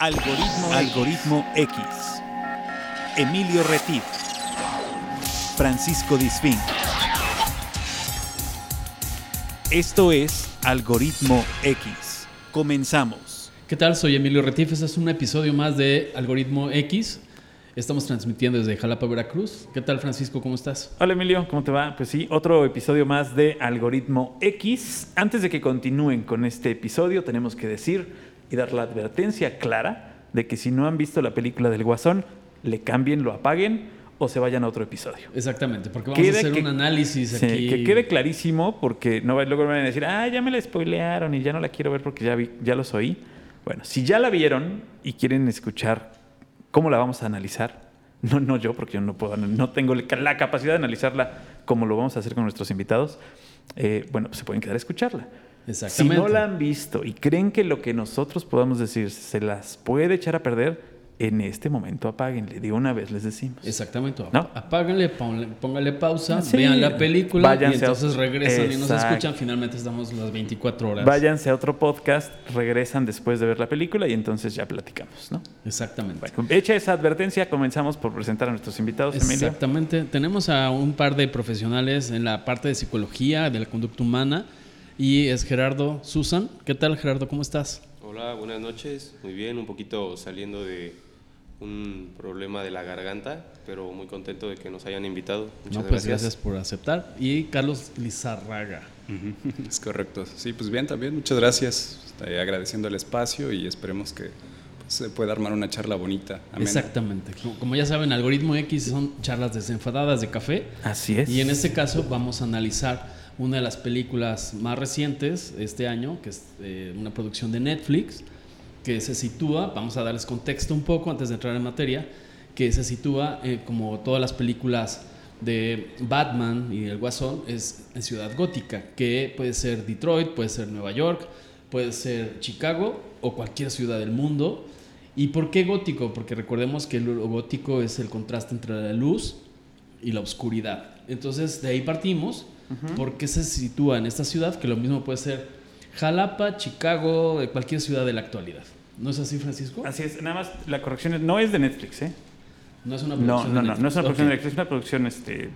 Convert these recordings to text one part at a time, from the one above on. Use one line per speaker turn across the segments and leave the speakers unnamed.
Algoritmo, Algoritmo X. Emilio Retif. Francisco Disfín. Esto es Algoritmo X. Comenzamos.
¿Qué tal? Soy Emilio Retif. Este es un episodio más de Algoritmo X. Estamos transmitiendo desde Jalapa, Veracruz. ¿Qué tal, Francisco? ¿Cómo estás?
Hola, Emilio. ¿Cómo te va? Pues sí, otro episodio más de Algoritmo X. Antes de que continúen con este episodio, tenemos que decir y dar la advertencia clara de que si no han visto la película del Guasón, le cambien, lo apaguen o se vayan a otro episodio.
Exactamente, porque vamos a hacer un análisis
sí,
aquí.
Que quede clarísimo, porque no luego van a decir, ah, ya me la spoilearon y ya no la quiero ver porque ya, vi, ya los oí. Bueno, si ya la vieron y quieren escuchar cómo la vamos a analizar, no, no yo, porque yo no puedo, no tengo la capacidad de analizarla como lo vamos a hacer con nuestros invitados, eh, bueno, pues se pueden quedar a escucharla.
Exactamente.
Si no la han visto y creen que lo que nosotros podamos decir se las puede echar a perder, en este momento apáguenle. De una vez les decimos.
Exactamente. ¿No? Apáguenle, pónganle pausa, sí. vean la película Váyanse y entonces regresan Exacto. y nos escuchan. Finalmente estamos las 24 horas.
Váyanse a otro podcast, regresan después de ver la película y entonces ya platicamos, ¿no?
Exactamente.
Bueno, hecha esa advertencia, comenzamos por presentar a nuestros invitados, Emilio.
Exactamente. Tenemos a un par de profesionales en la parte de psicología, de la conducta humana, y es Gerardo Susan. ¿Qué tal, Gerardo? ¿Cómo estás?
Hola, buenas noches. Muy bien, un poquito saliendo de un problema de la garganta, pero muy contento de que nos hayan invitado. Muchas
no, pues gracias. gracias por aceptar. Y Carlos Lizarraga.
Uh -huh. Es correcto. Sí, pues bien, también muchas gracias. Estoy agradeciendo el espacio y esperemos que pues, se pueda armar una charla bonita.
Amena. Exactamente. Como ya saben, Algoritmo X son charlas desenfadadas de café.
Así es.
Y en este caso vamos a analizar una de las películas más recientes este año, que es eh, una producción de Netflix que se sitúa, vamos a darles contexto un poco antes de entrar en materia, que se sitúa eh, como todas las películas de Batman y el Guasón es en ciudad gótica, que puede ser Detroit, puede ser Nueva York, puede ser Chicago o cualquier ciudad del mundo. ¿Y por qué gótico? Porque recordemos que lo gótico es el contraste entre la luz y la oscuridad. Entonces de ahí partimos, uh -huh. porque se sitúa en esta ciudad, que lo mismo puede ser Jalapa, Chicago, cualquier ciudad de la actualidad. ¿No es así, Francisco?
Así es, nada más la corrección es, no es de Netflix, ¿eh?
No es una
No,
producción
no,
de
no,
Netflix.
no es una producción de Netflix, es una producción este,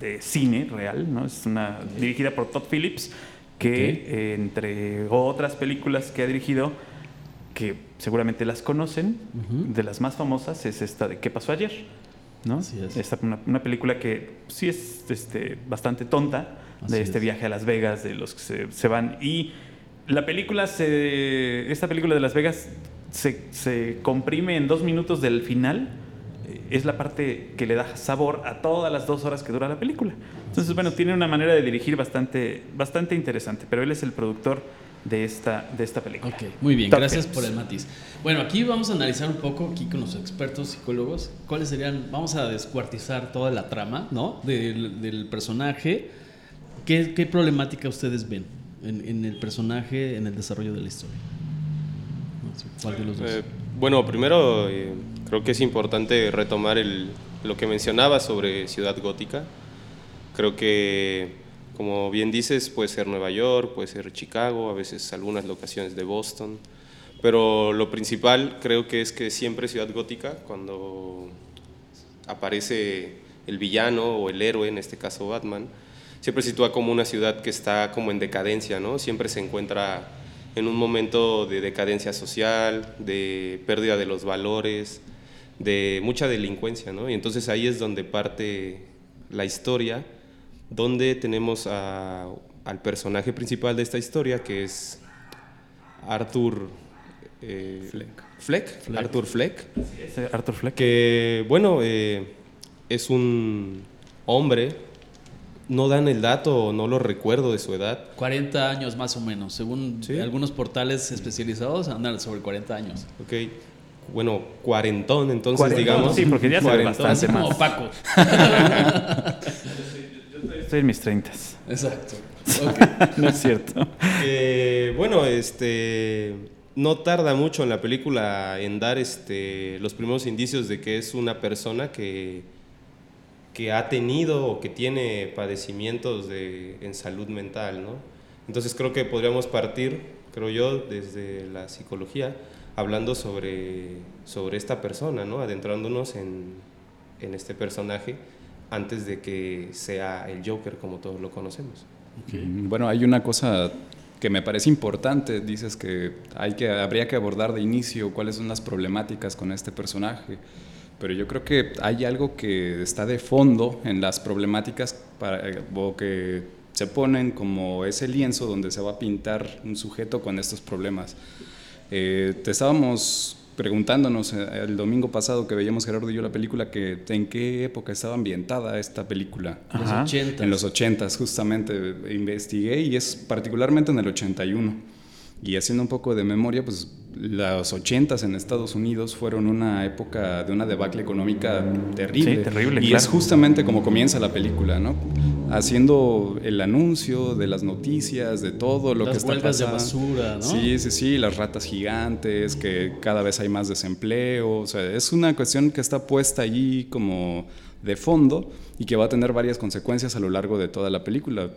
de cine real, ¿no? Es una dirigida por Todd Phillips, que eh, entre otras películas que ha dirigido, que seguramente las conocen, de las más famosas es esta de ¿Qué pasó ayer? ¿No?
Así es.
Esta, una, una película que sí es este, bastante tonta, de este
es.
viaje a Las Vegas, de los que se, se van. Y la película, se, esta película de Las Vegas se, se comprime en dos minutos del final. Eh, Es la parte que le da sabor a todas las dos horas que dura la película. Entonces, bueno, tiene una manera de dirigir bastante, bastante interesante, pero él es el productor de esta, de esta película.
Ok, muy bien,
Todd
gracias
Phillips.
por el matiz. Bueno, aquí vamos a analizar un poco, aquí con los expertos psicólogos, cuáles serían, vamos a descuartizar toda la trama, ¿no? Del, del personaje. ¿Qué, ¿Qué problemática ustedes ven en, en el personaje, en el desarrollo de la historia? ¿Cuál de los dos?
Eh, bueno, primero eh, creo que es importante retomar el, lo que mencionaba sobre Ciudad Gótica. Creo que, como bien dices, puede ser Nueva York, puede ser Chicago, a veces algunas locaciones de Boston. Pero lo principal creo que es que siempre Ciudad Gótica, cuando aparece el villano o el héroe, en este caso Batman, siempre sitúa como una ciudad que está como en decadencia, ¿no? Siempre se encuentra en un momento de decadencia social, de pérdida de los valores, de mucha delincuencia, ¿no? Y entonces ahí es donde parte la historia, donde tenemos a- al personaje principal de esta historia, que es Arthur eh, Fleck.
Fleck.
Arthur Fleck,
Arthur Fleck.
que bueno, eh, es un hombre, no dan el dato, no lo recuerdo de su edad,
40 años más o menos, según
Sí.
algunos portales especializados andan sobre 40 años.
ok, bueno, cuarentón, entonces
Cuarentón,
digamos.
sí, porque ya se bastante
Así como
más.
Paco.
Estoy en mis 30.
Exacto.
No es cierto.
Eh, bueno, este no tarda mucho en la película en dar este los primeros indicios de que es una persona que que ha tenido o que tiene padecimientos de, en salud mental, ¿no? Entonces creo que podríamos partir creo yo, desde la psicología, hablando sobre, sobre esta persona, ¿no? adentrándonos en, en este personaje antes de que sea el Joker como todos lo conocemos.
Mm, bueno, hay una cosa que me parece importante, dices que, hay que habría que abordar de inicio cuáles son las problemáticas con este personaje, pero yo creo que hay algo que está de fondo en las problemáticas para, o que se ponen como ese lienzo donde se va a pintar un sujeto con estos problemas. Eh, te estábamos preguntándonos eh, el domingo pasado que veíamos Gerardo y yo la película, que en qué época estaba ambientada esta película.
Los 80.
En los 80, justamente investigué y es particularmente en el 81. Y haciendo un poco de memoria, pues los 80 en Estados Unidos fueron una época de una debacle económica terrible.
Sí, terrible,
y
claro.
es justamente como comienza la película, ¿no? Haciendo el anuncio de las noticias, de todo lo
Las
que está
huelgas de
pasando.
basura, ¿no?
Sí, sí, sí, las ratas gigantes, que cada vez hay más desempleo. O sea, es una cuestión que está puesta allí como de fondo y que va a tener varias consecuencias a lo largo de toda la película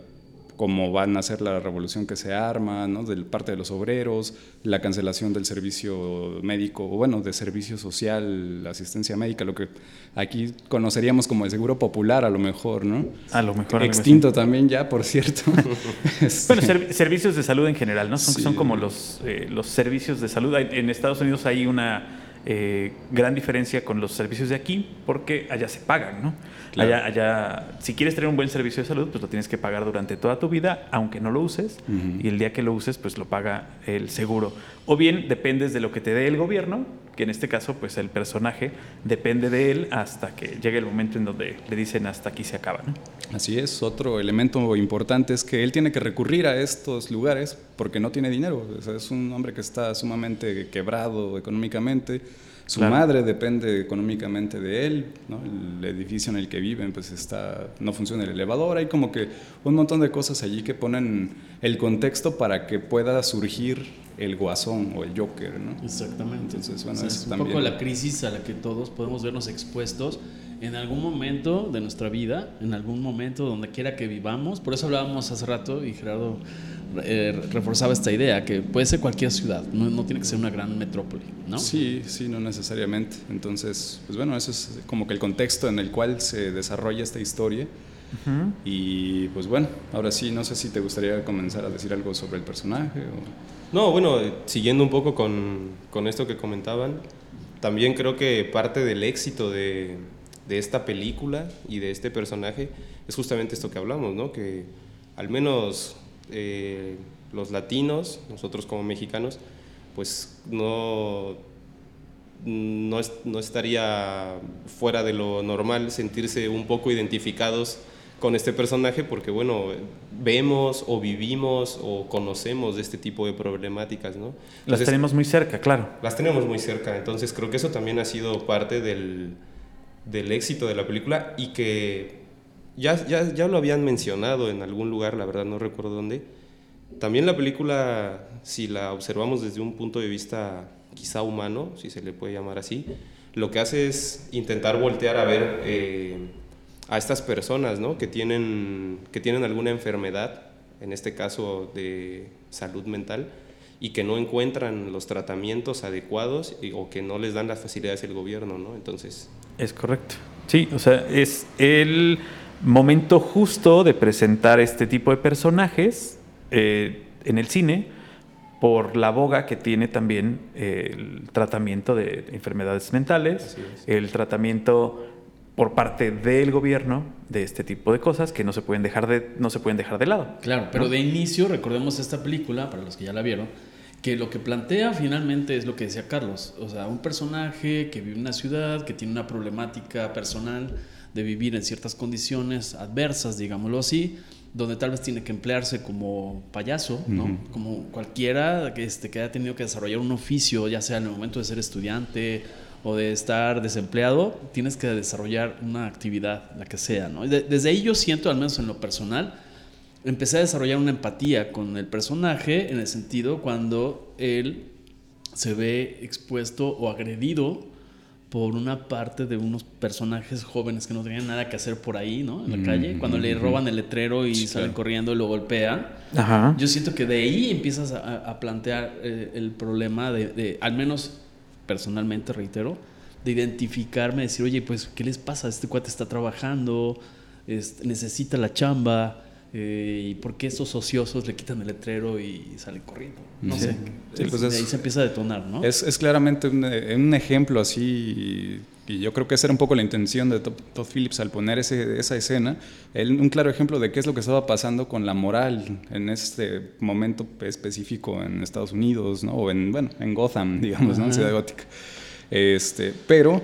como van a ser la revolución que se arma, ¿no? de parte de los obreros, la cancelación del servicio médico, o bueno, de servicio social, asistencia médica, lo que aquí conoceríamos como el seguro popular a lo mejor, ¿no?
A lo mejor.
Extinto también ya, por cierto. Este,
Bueno, servi- servicios de salud en general, ¿no? Son,
Sí.
son como los, eh, los servicios de salud. En Estados Unidos hay una eh, gran diferencia con los servicios de aquí porque allá se pagan, ¿no?
Claro.
Allá, allá, si quieres tener un buen servicio de salud, pues lo tienes que pagar durante toda tu vida, aunque no lo uses, y el día que lo uses, pues lo paga el seguro. O bien dependes de lo que te dé el gobierno, que en este caso, pues el personaje depende de él hasta que llegue el momento en donde le dicen hasta aquí se acaba.
Así es, otro elemento importante es que él tiene que recurrir a estos lugares porque no tiene dinero. O es un hombre que está sumamente quebrado económicamente. Su
Claro.
madre depende económicamente de él, ¿no? el edificio en el que viven pues está, no funciona el elevador, hay como que un montón de cosas allí que ponen el contexto para que pueda surgir el guasón o el Joker. ¿no?
Exactamente.
Entonces, bueno,
O sea,
eso
es un
también.
poco la crisis a la que todos podemos vernos expuestos en algún momento de nuestra vida, en algún momento donde quiera que vivamos. Por eso hablábamos hace rato y Gerardo eh, reforzaba esta idea, que puede ser cualquier ciudad, no, no tiene que ser una gran metrópoli, ¿no?
Sí, sí, no necesariamente. Entonces, pues bueno, eso es como que el contexto en el cual se desarrolla esta historia. Y pues bueno, ahora sí, no sé si te gustaría comenzar a decir algo sobre el personaje. O...
No, bueno, eh, siguiendo un poco con, con esto que comentaban, también creo que parte del éxito de, de esta película y de este personaje es justamente esto que hablamos, ¿no? Que al menos eh, los latinos, nosotros como mexicanos, pues no, no, no estaría fuera de lo normal sentirse un poco identificados con este personaje porque, bueno, vemos o vivimos o conocemos de este tipo de problemáticas, ¿no?
Las tenemos muy cerca, claro.
las tenemos muy cerca, entonces creo que eso también ha sido parte del, del éxito de la película y que ya, ya, ya lo habían mencionado en algún lugar, la verdad no recuerdo dónde. También la película, si la observamos desde un punto de vista quizá humano, si se le puede llamar así, lo que hace es intentar voltear a ver eh, a estas personas ¿no? que, tienen, que tienen alguna enfermedad, en este caso de salud mental, y que no encuentran los tratamientos adecuados o que no les dan las facilidades el gobierno, ¿no? Entonces,
Es correcto. Sí, o sea, es el momento justo de presentar este tipo de personajes eh, en el cine por la boga que tiene también eh, el tratamiento de enfermedades mentales, el tratamiento por parte del gobierno de este tipo de cosas que no se pueden dejar de, no se pueden dejar de lado.
Claro, pero
¿no?
de inicio recordemos esta película, para los que ya la vieron, que lo que plantea finalmente es lo que decía Carlos, o sea, un personaje que vive en una ciudad, que tiene una problemática personal de vivir en ciertas condiciones adversas, digámoslo así, donde tal vez tiene que emplearse como payaso, ¿no? Como cualquiera que, este, que haya tenido que desarrollar un oficio, ya sea en el momento de ser estudiante o de estar desempleado, tienes que desarrollar una actividad, la que sea, ¿no? De- desde ahí yo siento, al menos en lo personal, empecé a desarrollar una empatía con el personaje en el sentido cuando él se ve expuesto o agredido por una parte de unos personajes jóvenes que no tenían nada que hacer por ahí, ¿no? En la calle, cuando le roban el letrero y salen corriendo y lo golpean.
Ajá.
Yo siento que de ahí empiezas a, a plantear eh, el problema de, de, al menos personalmente, reitero, de identificarme, decir, oye, pues, ¿qué les pasa? Este cuate está trabajando, es- necesita la chamba, eh, ¿y por qué estos ociosos le quitan el letrero y salen corriendo? No
Sí.
sé.
Sí, pues
de
es-
ahí se empieza a detonar, ¿no?
Es, es claramente un, eh, un ejemplo así, y yo creo que esa era un poco la intención de Todd Phillips al poner ese- esa escena, él- un claro ejemplo de qué es lo que estaba pasando con la moral en este momento específico en Estados Unidos, ¿no? o en, bueno, en Gotham, digamos, ¿no? en. Ciudad Gótica. Este, pero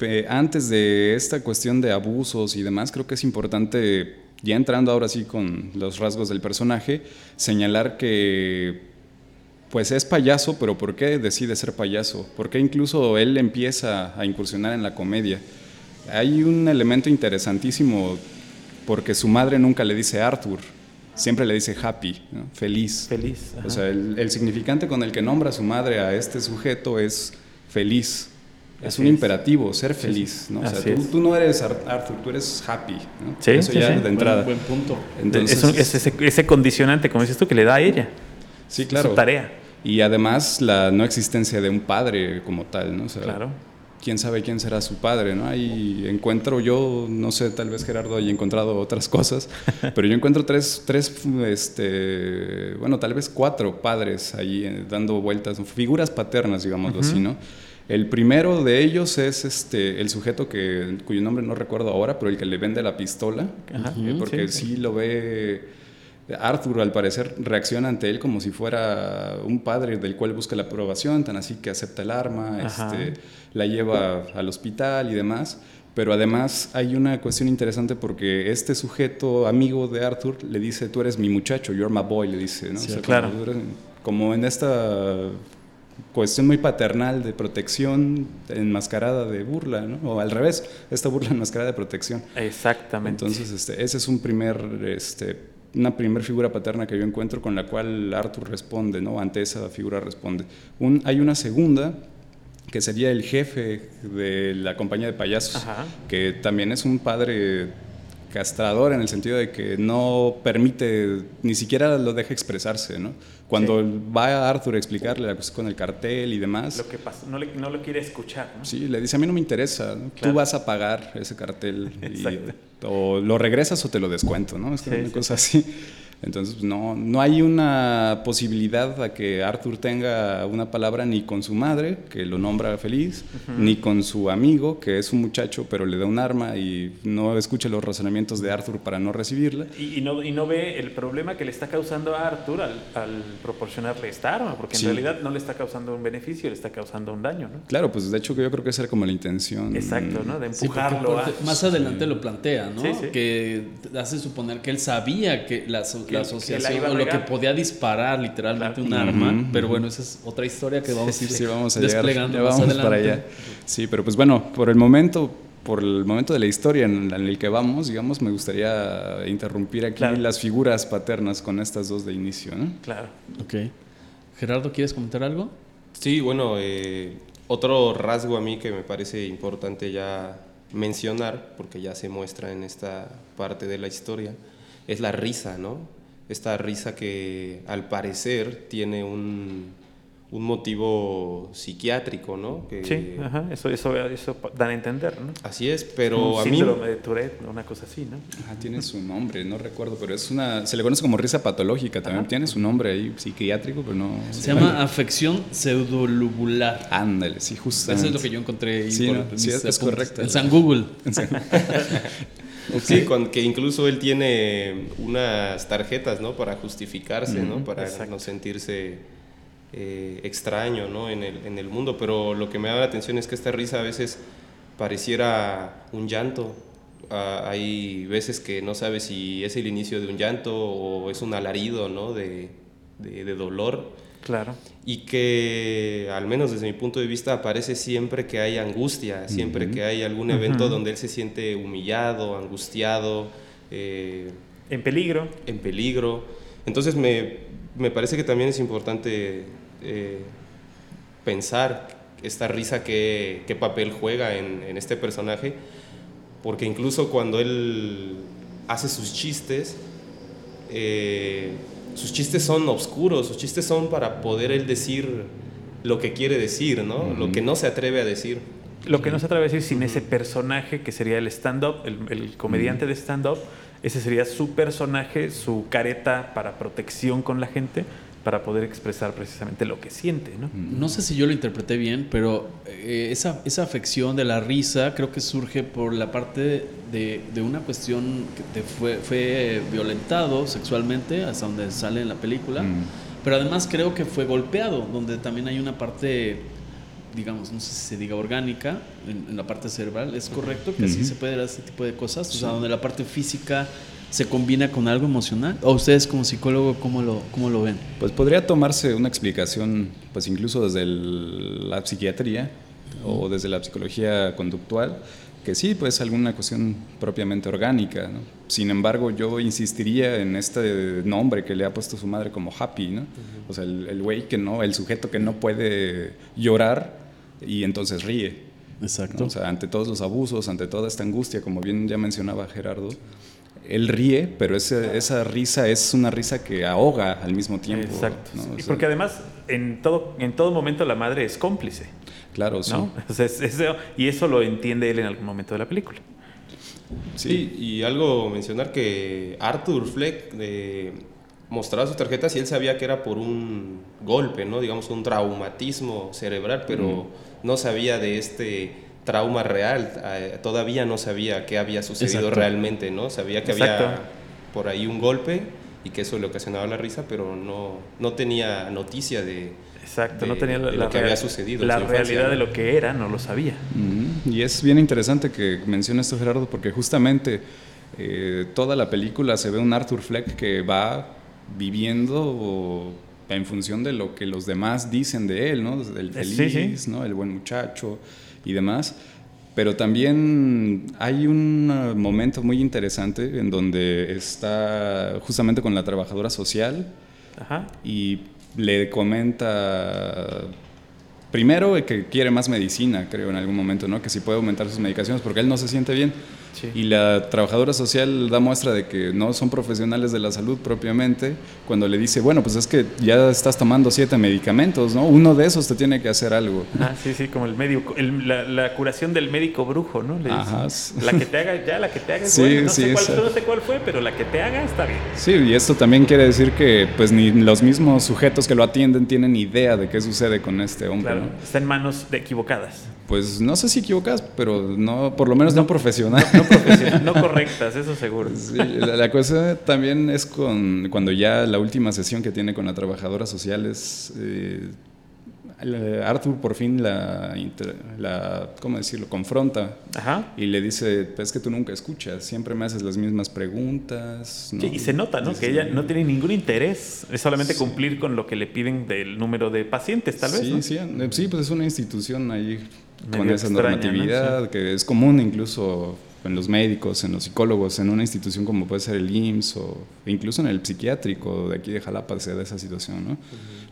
eh, antes de esta cuestión de abusos y demás, creo que es importante, ya entrando ahora sí con los rasgos del personaje, señalar que pues es payaso, pero ¿por qué decide ser payaso? ¿Por qué incluso él empieza a incursionar en la comedia? Hay un elemento interesantísimo porque su madre nunca le dice Arthur, siempre le dice happy, ¿no? feliz.
Feliz. ajá.
O sea, el, el significante con el que nombra a su madre a este sujeto es feliz. Es
Así
un
es.
imperativo, ser feliz. ¿no? O sea, tú, no eres Ar- Arthur, tú eres happy. ¿no?
Sí,
Eso
sí,
ya
sí.
de
Buen-
entrada.
Buen, punto.
Entonces,
es, un- es ese, ese condicionante, como dices tú, que le da a ella.
sí, claro.
Su tarea.
Y además la no existencia de un padre como tal, ¿no? O sea,
Claro.
quién sabe quién será su padre, ¿no? Ahí encuentro yo, no sé, tal vez Gerardo haya encontrado otras cosas, pero yo encuentro tres, tres este, bueno, tal vez cuatro padres ahí eh, dando vueltas, figuras paternas, digámoslo así, ¿no? El primero de ellos es este, el sujeto que, cuyo nombre no recuerdo ahora, pero el que le vende la pistola,
Ajá.
eh, porque
Sí,
sí, lo ve Arthur al parecer reacciona ante él como si fuera un padre del cual busca la aprobación, tan así que acepta el arma, este, la lleva al hospital y demás. Pero además hay una cuestión interesante porque este sujeto, amigo de Arthur, le dice, tú eres mi muchacho, you're my boy, le dice, ¿no?
Sí, claro.
como en esta cuestión muy paternal de protección enmascarada de burla, ¿no? O al revés, esta burla enmascarada de protección.
Exactamente.
Entonces, este, ese es un primer, este, una primera figura paterna que yo encuentro con la cual Arthur responde, ¿no? Ante esa figura responde. Un, hay una segunda que sería el jefe de la compañía de payasos,
Ajá.
que también es un padre castrador en el sentido de que no permite, ni siquiera lo deja expresarse, ¿no? Cuando va a Arthur a explicarle la cuestión con el cartel y demás,
lo que pasa, no, le- no lo quiere escuchar. ¿no?
Sí, le dice, a mí no me interesa, ¿no?
Claro.
tú vas a pagar ese cartel y, o lo regresas o te lo descuento, ¿no? Es
Sí,
una
sí.
cosa así. Entonces, pues, no, no hay una posibilidad a que Arthur tenga una palabra ni con su madre, que lo nombra feliz, ni con su amigo, que es un muchacho, pero le da un arma y no escucha los razonamientos de Arthur para no recibirla.
Y, y no, y no ve el problema que le está causando a Arthur al, al proporcionarle esta arma, porque en
Sí.
realidad no le está causando un beneficio, le está causando un daño, ¿no?
Claro, pues de hecho que yo creo que esa era como la intención.
Exacto, ¿no? De
Sí, porque
empujarlo a...
más adelante lo plantea, ¿no?
Sí, sí.
Que hace suponer que él sabía que la, aso-
Que-
la
que la
asociación o lo que podía disparar literalmente
Claro.
un arma, pero bueno, esa es otra historia que vamos a ir
Sí, vamos a
desplegando
ya
más
vamos
adelante.
para allá. Sí, pero pues bueno, por el momento, por el momento de la historia en, en el que vamos, digamos, me gustaría interrumpir aquí
Claro.
las figuras paternas con estas dos de inicio, ¿no?
Claro.
Ok. Gerardo, ¿quieres comentar algo?
Sí, bueno, eh, otro rasgo a mí que me parece importante ya mencionar, porque ya se muestra en esta parte de la historia, es la risa, ¿no? Esta risa que al parecer tiene un, un motivo psiquiátrico, ¿no? Que-
Sí, ajá, eso, eso, eso dan a entender, ¿no?
Así es, pero
un
a mí...
síndrome de Tourette, una cosa así, ¿no?
Ah, tiene su nombre, no recuerdo, pero es una, se le conoce como risa patológica también, tiene su nombre ahí psiquiátrico, pero no...
Se llama afección pseudolubular.
Ándale, sí, justamente.
Eso es lo que yo encontré ahí
Sí,
por
¿no? Sí, es- es correcto.
En San Google.
Sí, con- que incluso él tiene unas tarjetas, ¿no? Para justificarse, ¿no? Para
exacto.
no sentirse eh, extraño, ¿no? En el, en el mundo. Pero lo que me llama la atención es que esta risa a veces pareciera un llanto. Ah, hay veces que no sabes si es el inicio de un llanto o es un alarido, ¿no? De, de- de dolor.
Claro.
Y que, al menos desde mi punto de vista, aparece siempre que hay angustia, siempre que hay algún evento donde él se siente humillado, angustiado, eh,
En peligro.
en peligro. Entonces me, me parece que también es importante eh, pensar esta risa qué, qué papel juega en, en este personaje, porque incluso cuando él hace sus chistes, eh, sus chistes son oscuros, sus chistes son para poder él decir lo que quiere decir, ¿no? Lo que no se atreve a decir.
Lo que no se atreve a decir sin ese personaje que sería el stand-up, el, el comediante de stand-up, ese sería su personaje, su careta para protección con la gente, para poder expresar precisamente lo que siente, ¿no?
No sé si yo lo interpreté bien, pero eh, esa, esa afección de la risa creo que surge por la parte de, de una cuestión que te fue, fue violentado sexualmente, hasta donde sale en la película,
Mm.
pero además creo que fue golpeado, donde también hay una parte, digamos, no sé si se diga orgánica, en, en la parte cerebral, ¿es correcto que así
Ujú.
se puede dar este tipo de cosas? O sea, donde la parte física se combina con algo emocional. ¿O ustedes como psicólogo cómo lo, cómo lo ven?
Pues podría tomarse una explicación, pues incluso desde el- la psiquiatría o desde la psicología conductual, que sí, pues alguna cuestión propiamente orgánica. ¿no? Sin embargo, yo insistiría en este nombre que le ha puesto su madre como happy, ¿no? O sea, el el güey que no, el sujeto que no puede llorar y entonces ríe.
Exacto.
¿no? O sea, ante todos los abusos, ante toda esta angustia, como bien ya mencionaba Gerardo, él ríe, pero ese- esa risa es una risa que ahoga al mismo tiempo.
Exacto.
¿no? O
Y
sea,
porque además en todo, en todo momento la madre es cómplice,
Claro, sí.
¿no? O sea, es- eso- y eso lo entiende él en algún momento de la película.
Sí, y algo mencionar que Arthur Fleck eh, mostraba sus tarjetas y él sabía que era por un golpe, ¿no? Digamos, un traumatismo cerebral, pero no sabía de este trauma real. eh, todavía no sabía qué había sucedido
Exacto.
realmente, ¿no? Sabía que
Exacto.
había por ahí un golpe y que eso le ocasionaba la risa, pero no, no tenía noticia de...
Exacto,
de-
no tenía la,
de lo
la
que había sucedido
La realidad de lo que era, no lo sabía.
Y es bien interesante que mencione esto Gerardo, porque justamente eh, toda la película se ve un Arthur Fleck que va viviendo en función de lo que los demás dicen de él, ¿no? El
sí,
feliz,
sí.
¿no? El buen muchacho y demás. Pero también hay un momento muy interesante en donde está justamente con la trabajadora social
Ajá.
y le comenta primero que quiere más medicina, creo en algún momento, ¿no? Que si puede aumentar sus medicaciones porque él no se siente bien.
Sí.
Y la trabajadora social da muestra de que no son profesionales de la salud propiamente cuando le dice, bueno, pues es que ya estás tomando siete medicamentos, ¿no? Uno de esos te tiene que hacer algo.
Ah, sí, sí, como el médico, el- la, la curación del médico brujo, ¿no? Le dicen,
Ajá.
La que te haga, ya, la que te haga
Sí.
No,
sí,
sé cuál,
esa-
no sé cuál fue, pero la que te haga está bien.
Sí, y esto también quiere decir que pues ni los mismos sujetos que lo atienden tienen idea de qué sucede con este hombre,
Claro,
¿no?
está en manos de equivocadas.
Pues no sé si equivocas, pero no, por lo menos no, profesional.
No, profesional- no correctas, eso seguro.
Sí, la, la cosa también es con cuando ya la última sesión que tiene con la trabajadora social es eh, Arthur por fin la, la ¿cómo decirlo? confronta
Ajá.
y le dice, "Pues es que tú nunca escuchas, siempre me haces las mismas preguntas. ¿no?".
Sí, y se nota, ¿no?
Dice,
Que ella no tiene ningún interés, es solamente cumplir con lo que le piden del número de pacientes, tal vez.
Sí,
¿no?
sí, eh, sí, pues es una institución ahí con
Medio
esa
extraña, ¿no?
normatividad que es común incluso en los médicos, en los psicólogos, en una institución como puede ser el IMSS o incluso en el psiquiátrico de aquí de Jalapa se da esa situación, ¿no?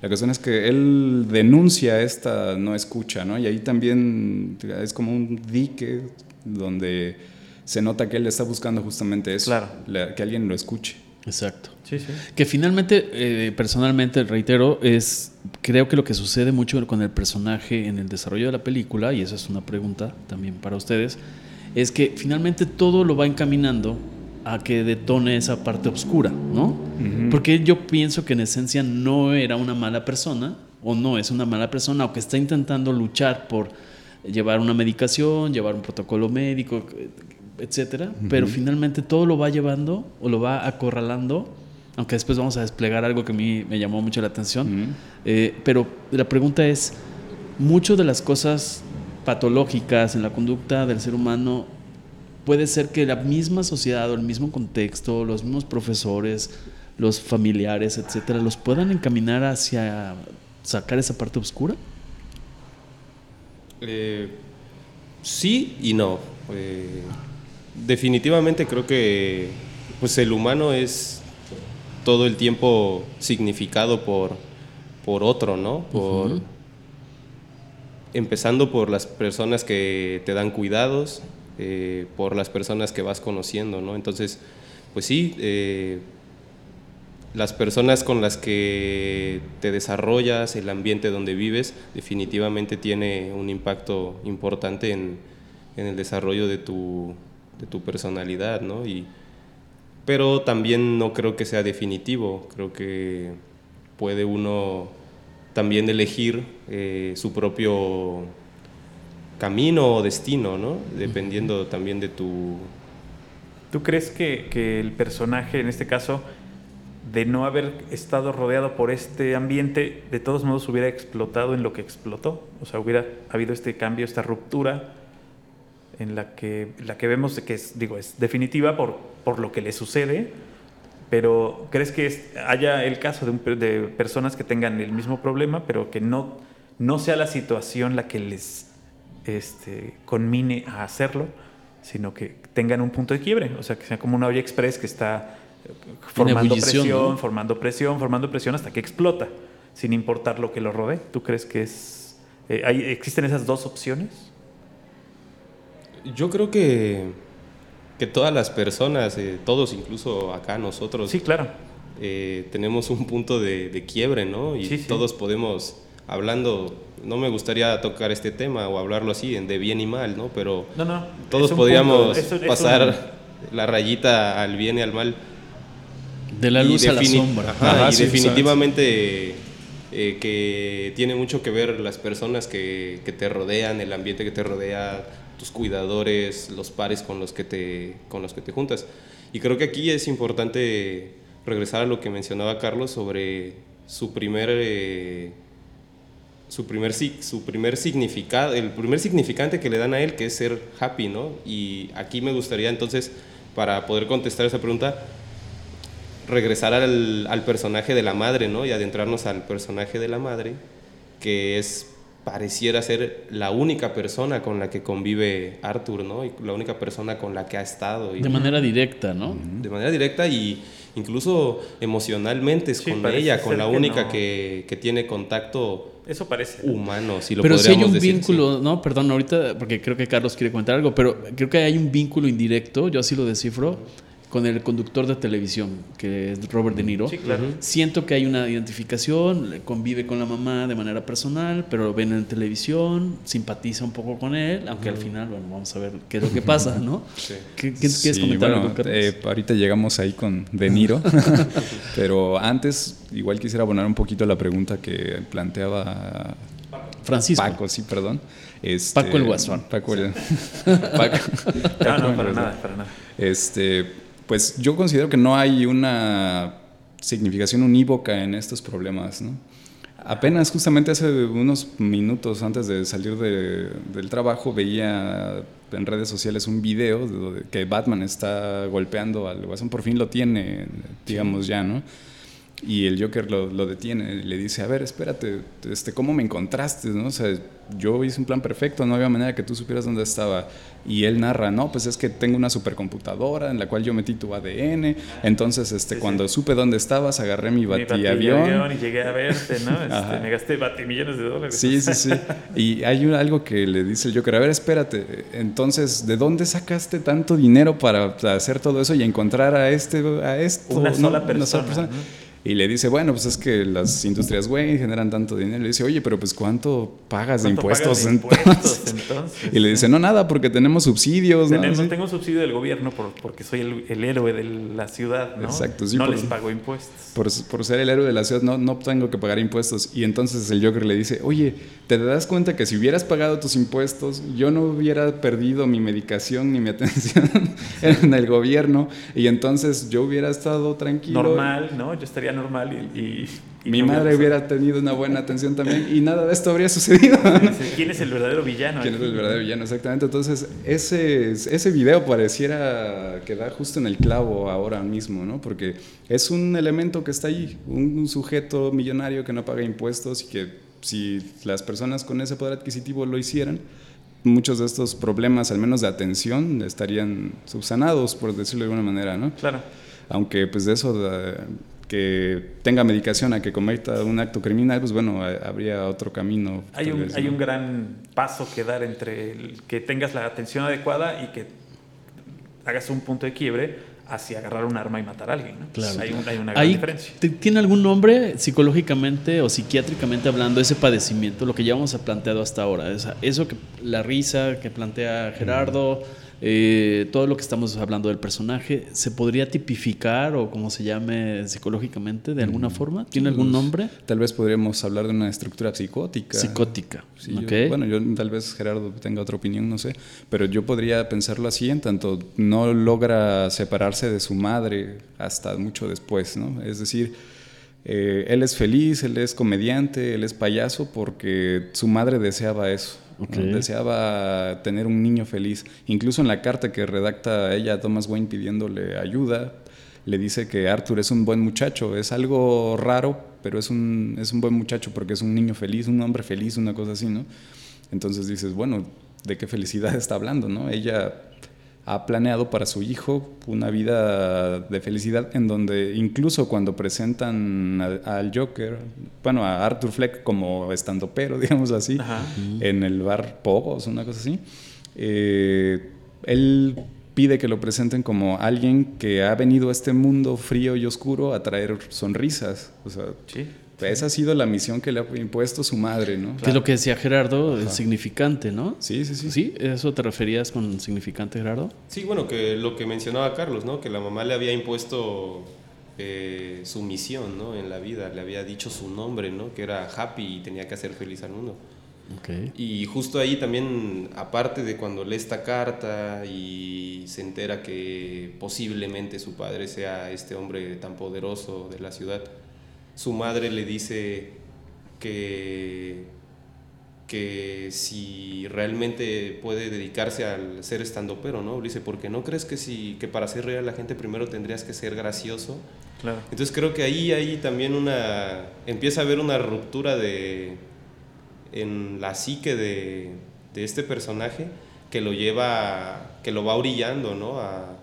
La cuestión es que él denuncia esta no escucha, ¿no? Y ahí también es como un dique donde se nota que él está buscando justamente eso,
Claro.
la- que alguien lo escuche.
Exacto.
Sí, sí.
Que finalmente, eh, personalmente, reitero, es creo que lo que sucede mucho con el personaje en el desarrollo de la película, y esa es una pregunta también para ustedes, es que finalmente todo lo va encaminando a que detone esa parte oscura, ¿no? Porque yo pienso que en esencia no era una mala persona, o no es una mala persona, o que está intentando luchar por llevar una medicación, llevar un protocolo médico, etcétera, pero finalmente todo lo va llevando o lo va acorralando, aunque después vamos a desplegar algo que a mí me llamó mucho la atención. Eh, pero la pregunta es, mucho de las cosas patológicas en la conducta del ser humano puede ser que la misma sociedad o el mismo contexto, los mismos profesores, los familiares, etcétera, los puedan encaminar hacia sacar esa parte oscura.
Eh, sí y no. Eh, definitivamente creo que pues el humano es todo el tiempo significado por, por otro, ¿no? Por, empezando por las personas que te dan cuidados, eh, por las personas que vas conociendo, ¿no? Entonces, pues sí, eh, las personas con las que te desarrollas, el ambiente donde vives, definitivamente tiene un impacto importante en, en el desarrollo de tu, de tu personalidad, ¿no? Y, pero también no creo que sea definitivo, creo que puede uno también elegir eh, su propio camino o destino, ¿no? Dependiendo también de tu...
¿Tú crees que, que el personaje, en este caso, de no haber estado rodeado por este ambiente, de todos modos hubiera explotado en lo que explotó? O sea, hubiera habido este cambio, esta ruptura en la que, la que vemos que es, digo, es definitiva por, por lo que le sucede, pero ¿crees que haya el caso de, un, de, personas que tengan el mismo problema, pero que no, no sea la situación la que les este, conmine a hacerlo, sino que tengan un punto de quiebre? O sea, que sea como una olla express que está formando presión, ¿no? formando presión, formando presión hasta que explota, sin importar lo que lo rodee. ¿Tú crees que es, eh, hay, existen esas dos opciones?
Yo creo que, que todas las personas, eh, todos, incluso acá nosotros,
sí, claro.
Eh, tenemos un punto de, de, quiebre, ¿no? Y sí, sí. todos podemos, hablando, no me gustaría tocar este tema o hablarlo así, de bien y mal, ¿no? Pero
no, no,
todos podríamos pasar un... la rayita al bien y al mal.
De la luz a la sombra.
Ajá, Ajá, y sí, definitivamente eh, que tiene mucho que ver las personas que, que te rodean, el ambiente que te rodea, tus cuidadores, los pares con los que te, con los que te juntas. Y creo que aquí es importante regresar a lo que mencionaba Carlos sobre su primer, eh, su primer, su primer significado, el primer significante que le dan a él, que es ser happy, ¿no? Y aquí me gustaría entonces, para poder contestar esa pregunta, regresar al, al personaje de la madre, ¿no? Y adentrarnos al personaje de la madre, que es pareciera ser la única persona con la que convive Arthur, ¿no? Y la única persona con la que ha estado. Y,
de manera directa, ¿no?
De manera directa y incluso emocionalmente es sí, con ella, con la única que, no. que, que, tiene contacto
Eso parece.
humano, si lo
pero si hay un
decir,
vínculo,
sí.
¿no? Perdón, ahorita, porque creo que Carlos quiere comentar algo, pero creo que hay un vínculo indirecto, yo así lo descifro, con el conductor de televisión, que es Robert De Niro.
Sí, claro.
Siento que hay una identificación, convive con la mamá de manera personal, pero lo ven en televisión, simpatiza un poco con él, aunque uh -huh. al final, bueno, vamos a ver qué es lo que pasa, ¿no?
Sí.
¿Qué, qué
sí,
quieres comentar?
Bueno, eh, ahorita llegamos ahí con De Niro, pero antes igual quisiera abonar un poquito la pregunta que planteaba
Francisco.
Paco, sí, perdón.
Este, Paco el Guasón.
Paco el... Paco,
no, no, para nada, para nada.
Este, pues yo considero que no hay una significación unívoca en estos problemas, ¿no? Apenas justamente hace unos minutos antes de salir de, del trabajo veía en redes sociales un video de que Batman está golpeando al Guasón, por fin lo tiene, digamos ya, ¿no? Y el Joker lo, lo, detiene y le dice, a ver, espérate, este, ¿cómo me encontraste? ¿no? O sea, yo hice un plan perfecto, no había manera que tú supieras dónde estaba. Y él narra, no, pues es que tengo una supercomputadora en la cual yo metí tu ADN. Entonces, este, sí, cuando sí. supe dónde estabas, agarré mi batiavión.
y llegué a verte, ¿no? Este, me gasté batimillones de dólares.
Sí, sí, sí. Y hay un, algo que le dice el Joker, a ver, espérate, entonces, ¿de dónde sacaste tanto dinero para hacer todo eso y encontrar a este, a esto?
Una sola persona.
Una sola persona. ¿no? Y le dice, bueno, pues es que las industrias, güey, generan tanto dinero. Y le dice, oye, pero pues ¿cuánto pagas de impuestos?
Pagas de impuestos entonces?
y le dice, no, nada, porque tenemos subsidios.
Tenemos,
¿no?
Tengo subsidio del gobierno por, porque soy el, el, héroe de la ciudad, ¿no?
Exacto, sí.
No
por,
les pago impuestos.
Por, por, ser el héroe de la ciudad no, no tengo que pagar impuestos. Y entonces el Joker le dice, oye, ¿te das cuenta que si hubieras pagado tus impuestos, yo no hubiera perdido mi medicación ni mi atención en el gobierno? Y entonces yo hubiera estado tranquilo.
Normal, ¿no? Yo estaría normal y, y y,
y mi madre hubiera tenido una buena atención también y nada de esto habría sucedido.
¿Quién es el verdadero villano?
¿Quién es el verdadero villano? Exactamente. Entonces, ese, ese video pareciera que da justo en el clavo ahora mismo, ¿no? Porque es un elemento que está ahí, un, un sujeto millonario que no paga impuestos y que si las personas con ese poder adquisitivo lo hicieran, muchos de estos problemas, al menos de atención, estarían subsanados, por decirlo de alguna manera, ¿no?
Claro.
Aunque pues de eso... Que tenga medicación a que cometa un acto criminal, pues bueno, habría otro camino.
Hay, un, hay un gran paso que dar entre el que tengas la atención adecuada y que hagas un punto de quiebre hacia agarrar un arma y matar a alguien. Claro. Hay, una gran diferencia.
¿Tiene algún nombre psicológicamente o psiquiátricamente hablando ese padecimiento, lo que ya hemos planteado hasta ahora? eso que la risa que plantea Gerardo, eh, todo lo que estamos hablando del personaje, ¿se podría tipificar o como se llame psicológicamente de alguna mm, forma? ¿Tiene algún nombre?
Tal vez podríamos hablar de una estructura psicótica.
Psicótica.
bueno, yo tal vez Gerardo tenga otra opinión, no sé, pero yo podría pensarlo así en tanto no logra separarse de su madre hasta mucho después, ¿no? Es decir, eh, él es feliz, él es comediante, él es payaso porque su madre deseaba eso. Deseaba tener un niño feliz. Incluso en la carta que redacta ella a Thomas Wayne pidiéndole ayuda, le dice que Arthur es un buen muchacho. Es algo raro, pero es un, es un buen muchacho porque es un niño feliz, un hombre feliz, una cosa así, ¿no? Entonces dices, bueno, ¿de qué felicidad está hablando, no? Ella ha planeado para su hijo una vida de felicidad en donde incluso cuando presentan al, Joker, bueno, a Arthur Fleck como estando pero, digamos así, en el bar Pogos, una cosa así, eh, él pide que lo presenten como alguien que ha venido a este mundo frío y oscuro a traer sonrisas. O sea, sí. Esa ha sido la misión que le ha impuesto su madre, ¿no?
Que es lo que decía Gerardo, es significante, ¿no?
Sí, sí, sí.
¿Sí? ¿Eso te referías con significante, Gerardo?
Sí, bueno, que lo que mencionaba Carlos, ¿no? Que la mamá le había impuesto eh, su misión, ¿no? En la vida, le había dicho su nombre, ¿no? Que era happy y tenía que hacer feliz al mundo. Okay. Y justo ahí también, aparte de cuando lee esta carta y se entera que posiblemente su padre sea este hombre tan poderoso de la ciudad, su madre le dice que, que si realmente puede dedicarse al ser estando pero, ¿no? Le dice, porque no crees que, si, que para ser real la gente primero tendrías que ser gracioso? Claro. Entonces creo que ahí hay también una, empieza a haber una ruptura de, en la psique de, de este personaje que lo lleva, que lo va orillando, ¿no? A,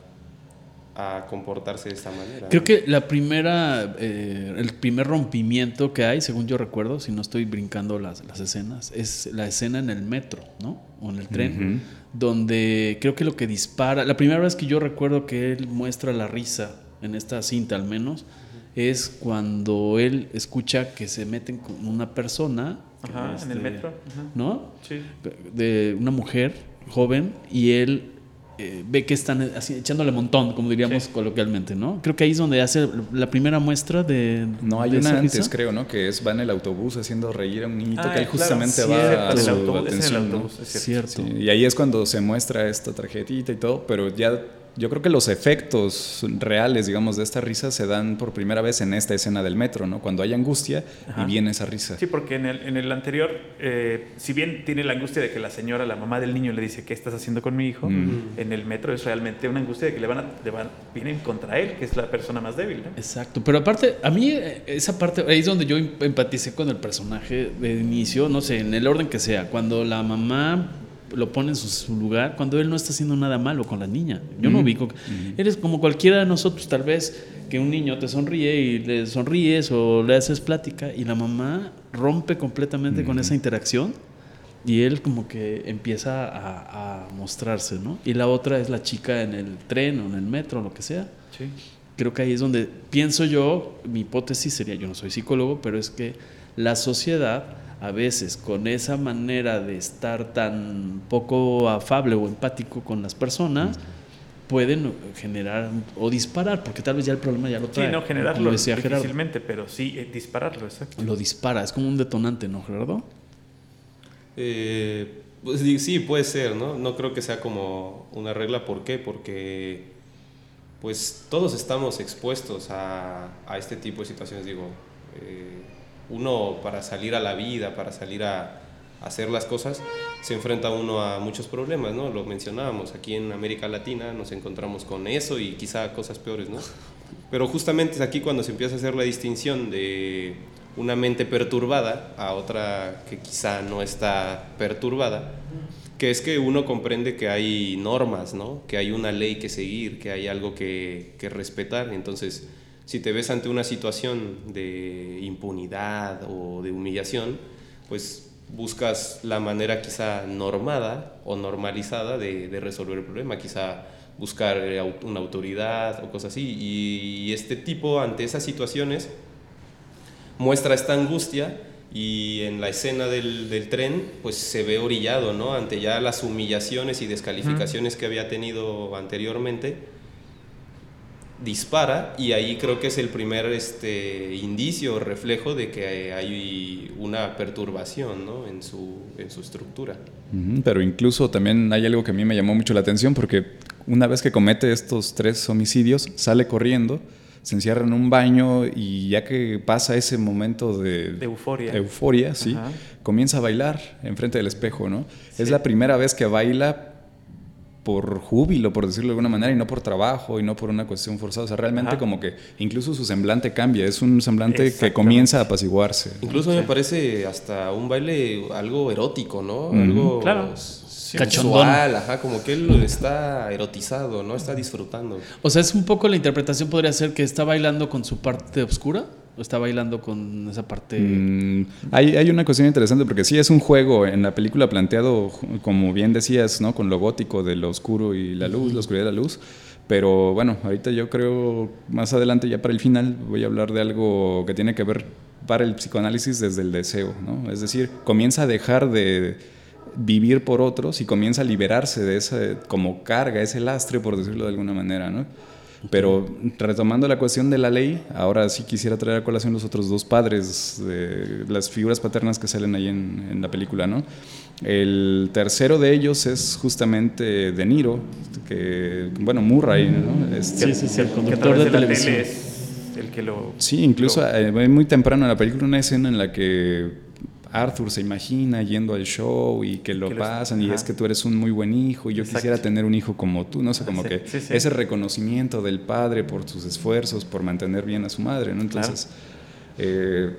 a comportarse de esta manera.
Creo que la primera, eh, el primer rompimiento que hay, según yo recuerdo, si no estoy brincando las, las escenas, es la escena en el metro, ¿no? O en el tren, donde creo que lo que dispara, la primera vez que yo recuerdo que él muestra la risa, en esta cinta al menos, es cuando él escucha que se meten con una persona.
Ajá, en el este, metro.
¿No? Sí. De una mujer joven y él eh, ve que están así, echándole montón, como diríamos coloquialmente, ¿no? Creo que ahí es donde hace la primera muestra de.
No, hay una antes, creo, ¿no? Que es va en el autobús haciendo reír a un niñito ah, que él justamente va a su atención. Es cierto. y ahí es cuando se muestra esta tarjetita y todo, pero ya yo creo que los efectos reales, digamos, de esta risa se dan por primera vez en esta escena del metro, ¿no? Cuando hay angustia y viene esa risa.
Sí, porque en el, en el anterior, eh, si bien tiene la angustia de que la señora, la mamá del niño, le dice, ¿qué estás haciendo con mi hijo? En el metro es realmente una angustia de que le van, a, vienen contra él, que es la persona más débil, ¿no?
Exacto, pero aparte, a mí eh, esa parte, ahí es donde yo empaticé con el personaje de inicio, no sé, en el orden que sea, cuando la mamá lo pone en su, lugar cuando él no está haciendo nada malo con la niña. Yo no ubico. Eres como cualquiera de nosotros, tal vez que un niño te sonríe y le sonríes o le haces plática y la mamá rompe completamente con esa interacción y él como que empieza a, mostrarse, ¿no? Y la otra es la chica en el tren o en el metro, lo que sea. Sí. Creo que ahí es donde pienso yo, mi hipótesis sería, yo no soy psicólogo, pero es que la sociedad a veces con esa manera de estar tan poco afable o empático con las personas, pueden generar o disparar, porque tal vez ya el problema ya lo trae.
Sí, no generarlo difícilmente, pero sí eh, dispararlo, exacto.
Lo dispara, es como un detonante, ¿no, Gerardo?
Eh, pues, sí, puede ser, ¿no? No creo que sea como una regla, ¿por qué? Porque pues todos estamos expuestos a, a este tipo de situaciones, digo. Eh, uno para salir a la vida, para salir a, hacer las cosas, se enfrenta uno a muchos problemas, ¿no? Lo mencionábamos, aquí en América Latina nos encontramos con eso y quizá cosas peores, ¿no? Pero justamente es aquí cuando se empieza a hacer la distinción de una mente perturbada a otra que quizá no está perturbada, que es que uno comprende que hay normas, ¿no? Que hay una ley que seguir, que hay algo que, que respetar, entonces si te ves ante una situación de impunidad o de humillación, pues buscas la manera quizá normada o normalizada de, de resolver el problema, quizá buscar eh, una autoridad o cosas así. Y, este tipo, ante esas situaciones, muestra esta angustia y en la escena del, del tren, pues se ve orillado, ¿no? Ante ya las humillaciones y descalificaciones que había tenido anteriormente, dispara y ahí creo que es el primer este, indicio o reflejo de que hay una perturbación, ¿no? En su, en su estructura.
Pero incluso también hay algo que a mí me llamó mucho la atención porque una vez que comete estos tres homicidios, sale corriendo, se encierra en un baño y ya que pasa ese momento de,
De euforia.
euforia, sí,
Ajá.
comienza a bailar enfrente del espejo, ¿no? Es la primera vez que baila por júbilo, por decirlo de alguna manera, y no por trabajo y no por una cuestión forzada. O sea, realmente
Ajá.
como que incluso su semblante cambia, es un semblante que comienza a apaciguarse.
Incluso me parece hasta un baile algo erótico, ¿no? Algo
Claro.
sensual, ajá, como que él está erotizado, ¿no? Está disfrutando.
O sea, es un poco la interpretación podría ser que está bailando con su parte oscura está bailando con esa parte.
Mm, hay, hay una cuestión interesante porque sí es un juego en la película planteado, como bien decías, ¿no? con lo gótico de lo oscuro y la luz, la oscuridad y la luz. Pero bueno, ahorita yo creo más adelante, ya para el final, voy a hablar de algo que tiene que ver para el psicoanálisis desde el deseo. ¿no? Es decir, comienza a dejar de vivir por otros y comienza a liberarse de esa como carga, ese lastre, por decirlo de alguna manera. ¿no? Pero retomando la cuestión de la ley, ahora sí quisiera traer a colación los otros dos padres, de las figuras paternas que salen ahí en, en la película, ¿no? El tercero de ellos es justamente De Niro, que, bueno, Murray, ¿no? Este-
Sí, sí, sí, el conductor de
de la
televisión.
tele es el que lo...
Sí, incluso
lo-
eh, muy temprano en la película una escena en la que Arthur se imagina yendo al show y que lo
Que
pasan y es que tú eres un muy buen hijo y yo
Exacto.
quisiera tener un hijo como tú, no sé, como
Sí,
que
sí, sí.
ese reconocimiento del padre por sus esfuerzos, por mantener bien a su madre, ¿no? Entonces, eh,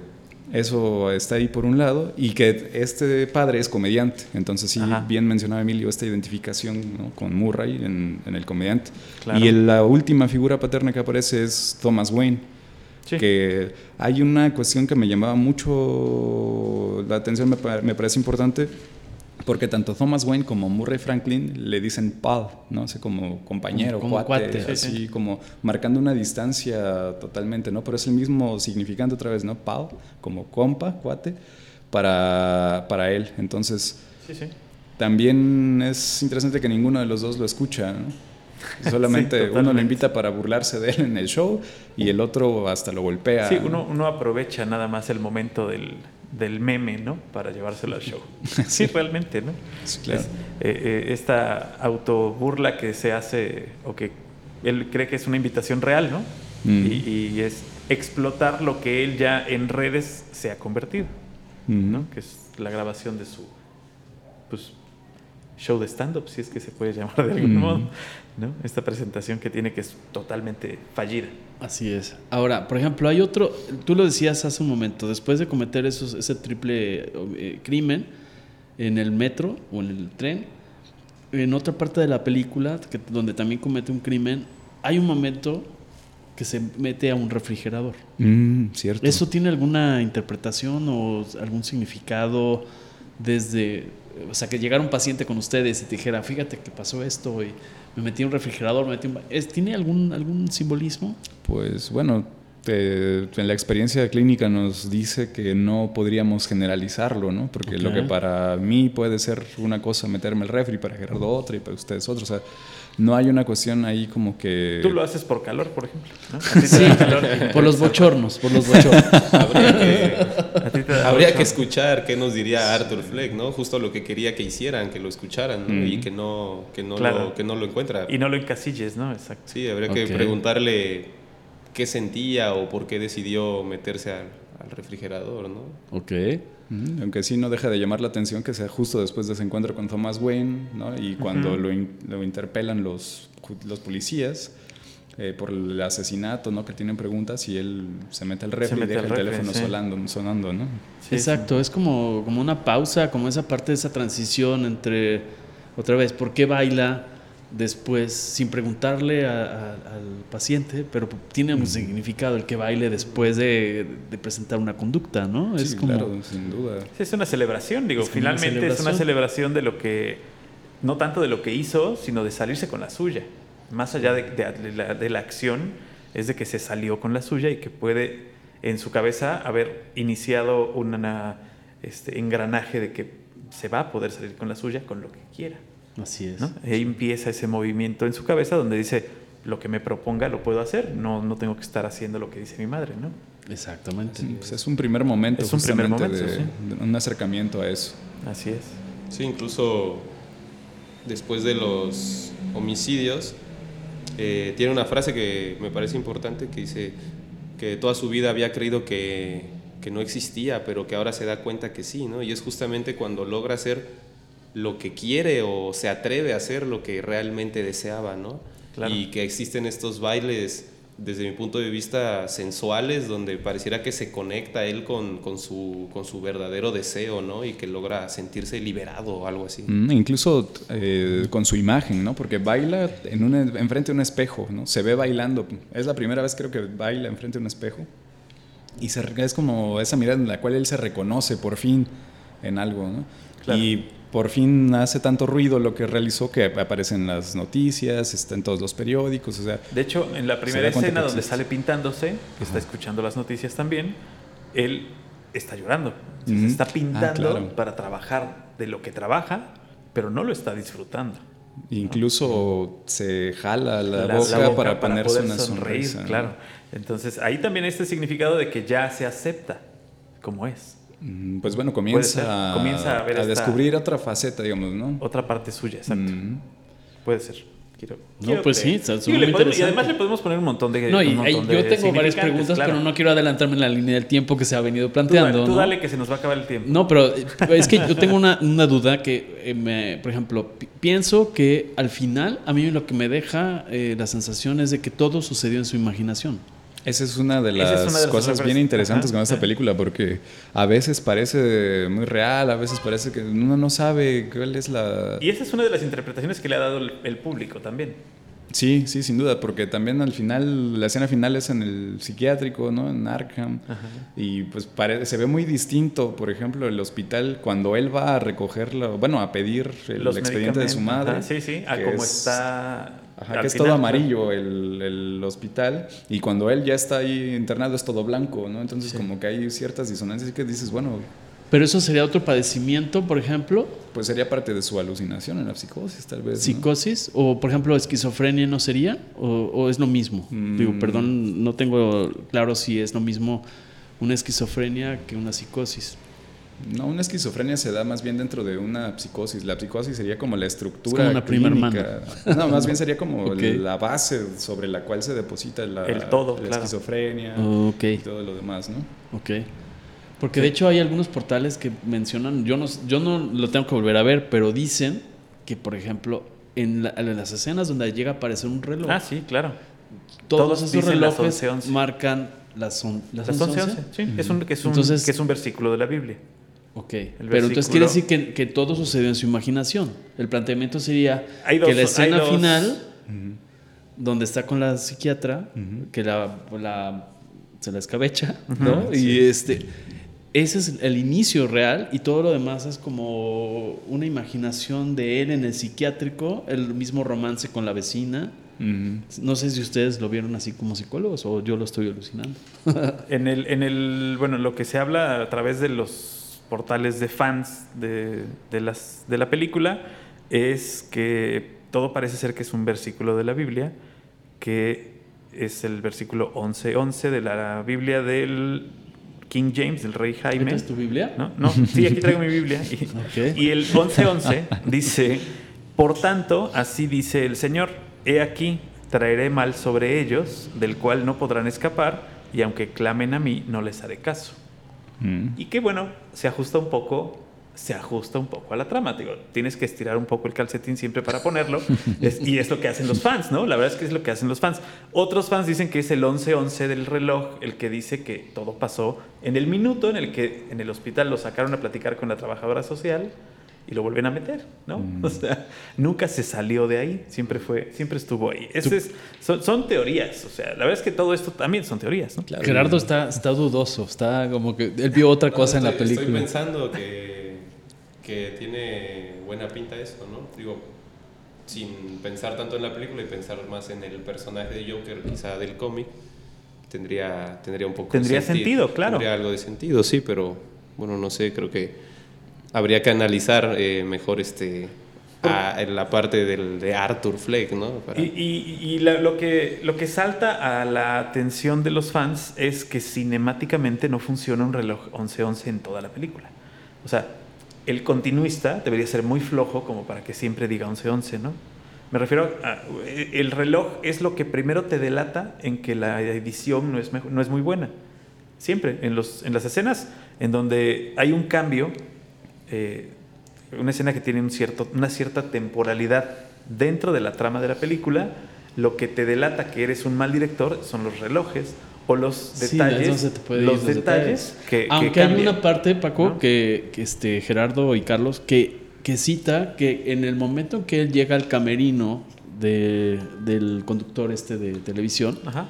eso está ahí por un lado y que este padre es comediante, entonces sí,
Ajá.
bien mencionaba Emilio esta identificación ¿no? con Murray en, en el comediante.
Claro.
Y el- la última figura paterna que aparece es Thomas Wayne
Sí.
que hay una cuestión que me llamaba mucho la atención, me, pa- me parece importante, porque tanto Thomas Wayne como Murray Franklin le dicen pal, ¿no? sé, como compañero,
Como
cuate,
cuate.
así
Sí, sí.
como marcando una distancia totalmente, ¿no? Pero es el mismo significante otra vez, ¿no? Pal, como compa, cuate, para, para él. Entonces,
sí.
también es interesante que ninguno de los dos lo escucha, ¿no? Solamente uno lo invita para burlarse de él en el show y el otro hasta lo golpea.
Sí, uno, uno aprovecha nada más el momento del, del meme, ¿no? Para llevárselo al show. Sí, realmente, ¿no?
Sí, claro.
Es, eh, eh, esta autoburla que se hace, o que él cree que es una invitación real, ¿no?
Mm.
Y, y es explotar lo que él ya en redes se ha convertido, ¿no? Que es la grabación de su pues, show de stand-up, si es que se puede llamar de algún
Mm.
modo, ¿no? Esta presentación que tiene que es totalmente fallida.
Así es. Ahora, por ejemplo, hay otro, tú lo decías hace un momento, después de cometer esos, ese triple eh, crimen en el metro o en el tren, en otra parte de la película, que, donde también comete un crimen, hay un momento que se mete a un refrigerador.
Mm, cierto.
¿Eso tiene alguna interpretación o algún significado desde, o sea, que llegara un paciente con ustedes y te dijera, fíjate que pasó esto y me metí en un refrigerador, me metí un... ba-"? ¿Es- ¿Tiene algún, algún simbolismo?
Pues bueno, te- en la experiencia clínica nos dice que no podríamos generalizarlo, ¿no? Porque lo que para mí puede ser una cosa meterme el refri, para Gerardo otra y para ustedes otra. O sea, no hay una cuestión ahí como que...
Tú lo haces por calor, por ejemplo, ¿no?
Sí,
calor
por los bochornos, por los bochornos.
Habría que, habría que escuchar qué nos diría Arthur Fleck, ¿no? Justo lo que quería que hicieran, que lo escucharan, ¿no?
Mm.
Y que no, que, no
Claro.
lo, que no lo encuentra.
Y no lo encasilles, ¿no? Exacto.
Sí, habría que preguntarle qué sentía o por qué decidió meterse al, al refrigerador, ¿no?
ok.
Ujú, Aunque sí no deja de llamar la atención que sea justo después de ese encuentro con Thomas Wayne, ¿no? Y cuando lo, in- lo interpelan los, los policías eh, por el asesinato, ¿no? Que tienen preguntas y él se mete al refri y deja el
refri,
teléfono
sí.
sonando, sonando, ¿no?
Sí,
Exacto, es como, como una pausa, como esa parte de esa transición entre, otra vez, ¿por qué baila? Después, sin preguntarle a- a- al paciente, pero tiene un significado el que baile después de, de presentar una conducta, ¿no? es
Sí,
como...
claro, sin duda.
Es una celebración, digo,
Es
finalmente
una
es una
celebración.
celebración de lo que, no tanto de lo que hizo, sino de salirse con la suya. Más allá de, de- de la, de la acción, es de que se salió con la suya y que puede en su cabeza haber iniciado un este, engranaje de que se va a poder salir con la suya con lo que quiera.
Así es.
¿no? Ahí empieza ese movimiento en su cabeza donde dice, lo que me proponga lo puedo hacer, no, no tengo que estar haciendo lo que dice mi madre, ¿no?
Exactamente.
Sí, pues es un primer momento,
Es un primer momento,
de, de un acercamiento a eso.
Así es.
Sí, incluso después de los homicidios, eh, tiene una frase que me parece importante que dice que toda su vida había creído que, que no existía, pero que ahora se da cuenta que sí, ¿no? Y es justamente cuando logra hacer lo que quiere o se atreve a hacer lo que realmente deseaba, ¿no?
Claro.
Y que existen estos bailes, desde mi punto de vista, sensuales, donde pareciera que se conecta él con, con, su, con su verdadero deseo, ¿no? Y que logra sentirse liberado o algo así.
Mm, incluso eh, con su imagen, ¿no? Porque baila en un, enfrente de un espejo, ¿no? Se ve bailando. Es la primera vez creo que baila enfrente de un espejo. Y se, es como esa mirada en la cual él se reconoce por fin en algo, ¿no?
Claro.
Y por fin hace tanto ruido lo que realizó que aparece en las noticias, está en todos los periódicos, o sea...
De hecho, en la primera escena donde sale pintándose, que está escuchando las noticias también, él está llorando.
Ujú.
está
Ah,
pintando
claro.
para trabajar de lo que trabaja, pero no lo está disfrutando.
Incluso se jala la,
La-
boca,
la boca
para, ponerse
poder
una
sonreír,
sonrisa. ¿no?
claro. Entonces, ahí también este significado de que ya se acepta como es.
Mm, Pues bueno, comienza,
Comienza a ver esta-
descubrir otra faceta, digamos, ¿no?
Otra parte suya, exacto.
Mm.
Puede ser. Quiero,
No,
quiero
pues sí, está
Sí, le
muy
podemos- y además le podemos poner un montón de.
No, y
un montón
ahí
de
yo tengo varias preguntas,
claro.
pero no quiero adelantarme en la línea del tiempo que se ha venido
Tú
planteando.
tú
¿no?
dale que se nos va a acabar el tiempo.
No, pero es que yo tengo una, una duda que, eh, me- por ejemplo, pi- pienso que al final a mí lo que me deja eh, la sensación es de que todo sucedió en su imaginación.
Esa es una de las,
es una de las
cosas bien interesantes
Ajá,
con esta película, porque a veces parece muy real, a veces parece que uno no sabe cuál es la...
Y esa es una de las interpretaciones que le ha dado el, el público también.
Sí, sí, sin duda, porque también al final, la escena final es en el psiquiátrico, ¿no? En Arkham. Y pues pare- se ve muy distinto, por ejemplo, el hospital, cuando él va a recogerlo, bueno, a pedir el
Los
expediente de su madre.
ajá, sí, sí, a cómo
es-
está.
Ajá,
al
que es todo amarillo el, el hospital y cuando él ya está ahí internado es todo blanco, ¿no? Entonces como que hay ciertas disonancias que dices, bueno,
Pero eso sería otro padecimiento, por ejemplo,
pues sería parte de su alucinación en la psicosis tal vez. ¿no?
psicosis, o por ejemplo, esquizofrenia no sería, o, o es lo mismo.
Mm.
Digo, perdón, no tengo claro si es lo mismo una esquizofrenia que una psicosis.
No, una esquizofrenia se da más bien dentro de una psicosis. La psicosis sería como la estructura.
Es como una prima
clínica. No, más bien sería como la base sobre la cual se deposita la,
El todo,
la
claro.
esquizofrenia y todo lo demás, ¿no?
Ok. Porque de hecho hay algunos portales que mencionan, yo no, yo no lo tengo que volver a ver, pero dicen que, por ejemplo, en, la- en las escenas donde llega a aparecer un reloj,
Ah, sí, claro.
todos,
todos
esos
dicen las
relojes
11, 11.
marcan las, on- las,
Las 11, 11. Sí, es un, que, es un,
Entonces-
que es un versículo de la Biblia.
Ok, pero entonces quiere decir que, que todo sucedió en su imaginación. El planteamiento sería
dos-
que la escena final, donde está con la psiquiatra, que la, la- se la escabecha, ¿no? Y este, ese es el inicio real y todo lo demás es como una imaginación de él en el psiquiátrico, el mismo romance con la vecina. No sé si ustedes lo vieron así como psicólogos o yo lo estoy alucinando.
En el, en el, bueno, lo que se habla a través de los portales de fans de, de las, de la película es que todo parece ser que es un versículo de la Biblia, que es el versículo 11.11 de la Biblia del King James, del rey Jaime.
¿Esta es tu Biblia?
¿no? No, sí, aquí traigo mi Biblia. Y, y el 11.11 dice, por tanto, así dice el Señor, he aquí, traeré mal sobre ellos, del cual no podrán escapar, y aunque clamen a mí, no les haré caso.
Mm.
Y que bueno, se ajusta un poco, se ajusta un poco a la trama. Digo, tienes que estirar un poco el calcetín siempre para ponerlo. Es- y es lo que hacen los fans, ¿no? La verdad es que es lo que hacen los fans. Otros fans dicen que es el 11-11 del reloj el que dice que todo pasó en el minuto en el que en el hospital lo sacaron a platicar con la trabajadora social y lo vuelven a meter, ¿no?
Mm.
O sea, nunca se salió de ahí, siempre fue, siempre estuvo ahí. Ese es, son, son teorías, o sea, la verdad es que todo esto también son teorías, ¿no?
Claro.
Gerardo está, está dudoso, está como que él vio otra
No,
cosa en la
estoy-
película.
Estoy pensando que, que tiene buena pinta eso, ¿no? Digo, sin pensar tanto en la película y pensar más en el personaje de Joker, quizá del cómic, tendría, tendría un poco
Tendría
de
sentido, claro.
Tendría algo de sentido, sí, pero bueno, no sé, creo que habría que analizar eh, mejor este la parte del, de Arthur Fleck, ¿no?
Y, y- y la- lo, que, lo que salta a la atención de los fans es que cinemáticamente no funciona un reloj 11-11 en toda la película. O sea, el continuista debería ser muy flojo como para que siempre diga 11-11, ¿no? Me refiero a... El reloj es lo que primero te delata en que la edición no es, mejo- no es muy buena. Siempre, en, los, en las escenas en donde hay un cambio, eh, una escena que tiene un cierto, una cierta temporalidad dentro de la trama de la película, lo que te delata que eres un mal director son los relojes o los
Sí,
detalles, los detalles que, que
Aunque hay una parte, Paco,
¿no?
que, que este Gerardo y Carlos, que, que cita que en el momento en que él llega al camerino de- del conductor este de televisión,
Ajá.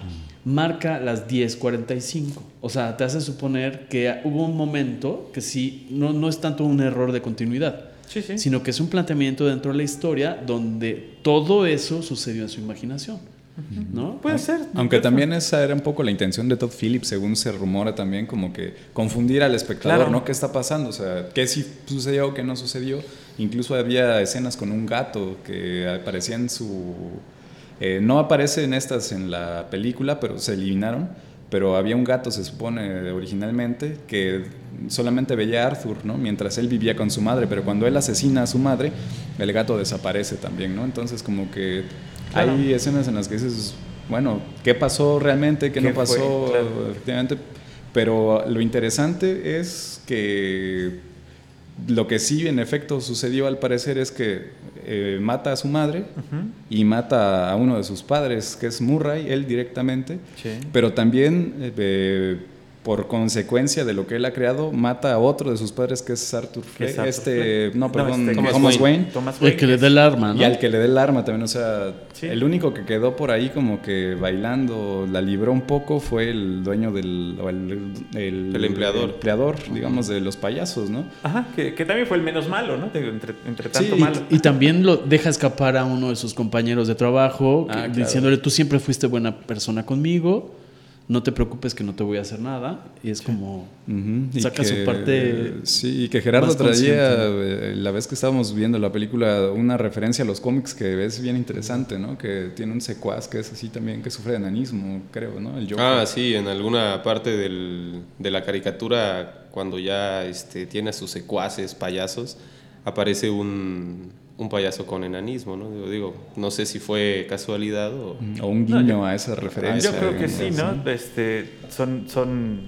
Marca las 10.45. O sea, te hace suponer que hubo un momento que sí, no, no es tanto un error de continuidad,
Sí, sí.
sino que es un planteamiento dentro de la historia donde todo eso sucedió en su imaginación. ¿No?
Puede ser.
Aunque también esa era un poco la intención de Todd Phillips, según se rumora también, como que confundir al espectador,
Claro.
¿no? ¿Qué está pasando? O sea, ¿qué sí sucedió, qué no sucedió? Incluso había escenas con un gato que aparecía en su... eh, no aparece en estas en la película, pero se eliminaron. Pero había un gato, se supone, originalmente, que solamente veía a Arthur, ¿no? Mientras él vivía con su madre, pero cuando él asesina a su madre, el gato desaparece también, ¿no? Entonces como que
Claro.
hay escenas en las que dices, bueno, ¿qué pasó realmente? ¿Qué,
¿Qué
no pasó?
Claro.
Efectivamente. Pero lo interesante es que lo que sí en efecto sucedió al parecer es que eh, mata a su madre y mata a uno de sus padres, que es Murray, él directamente,
Sí.
pero también eh, por consecuencia de lo que él ha creado, mata a otro de sus padres, que es Arthur
Que
Fleck,
es Arthur
este,
Fleck.
no, perdón,
este,
Thomas,
Thomas
Wayne.
Wayne.
Thomas
El que le dé el arma, ¿no?
Y al que le dé el arma también, o sea,
Sí.
el único que quedó por ahí como que bailando, la libró un poco, fue el dueño del, o el, el-
El empleador.
el empleador, digamos, de los payasos, ¿no?
Ajá, que, que también fue el menos malo, ¿no? Entre, entre tanto
Sí,
malo.
Y también lo deja escapar a uno de sus compañeros de trabajo, que-
Ah, claro.
diciéndole, tú siempre fuiste buena persona conmigo, no te preocupes que no te voy a hacer nada. Y es como... Saca su parte
Sí, y que Gerardo traía,
consciente.
eh, la vez que estábamos viendo la película, una referencia a los cómics que es bien interesante, ¿no? Que tiene un secuaz que es así también, que sufre de enanismo, creo, ¿no? El Joker.
Ah, sí, en alguna parte del- de la caricatura, cuando ya este, tiene a sus secuaces, payasos, aparece un, un payaso con enanismo, ¿no? Digo, digo, no sé si fue casualidad o...
O un
No,
guiño
yo-
a esa referencia.
Yo creo que sí, ¿no? Este, son, son,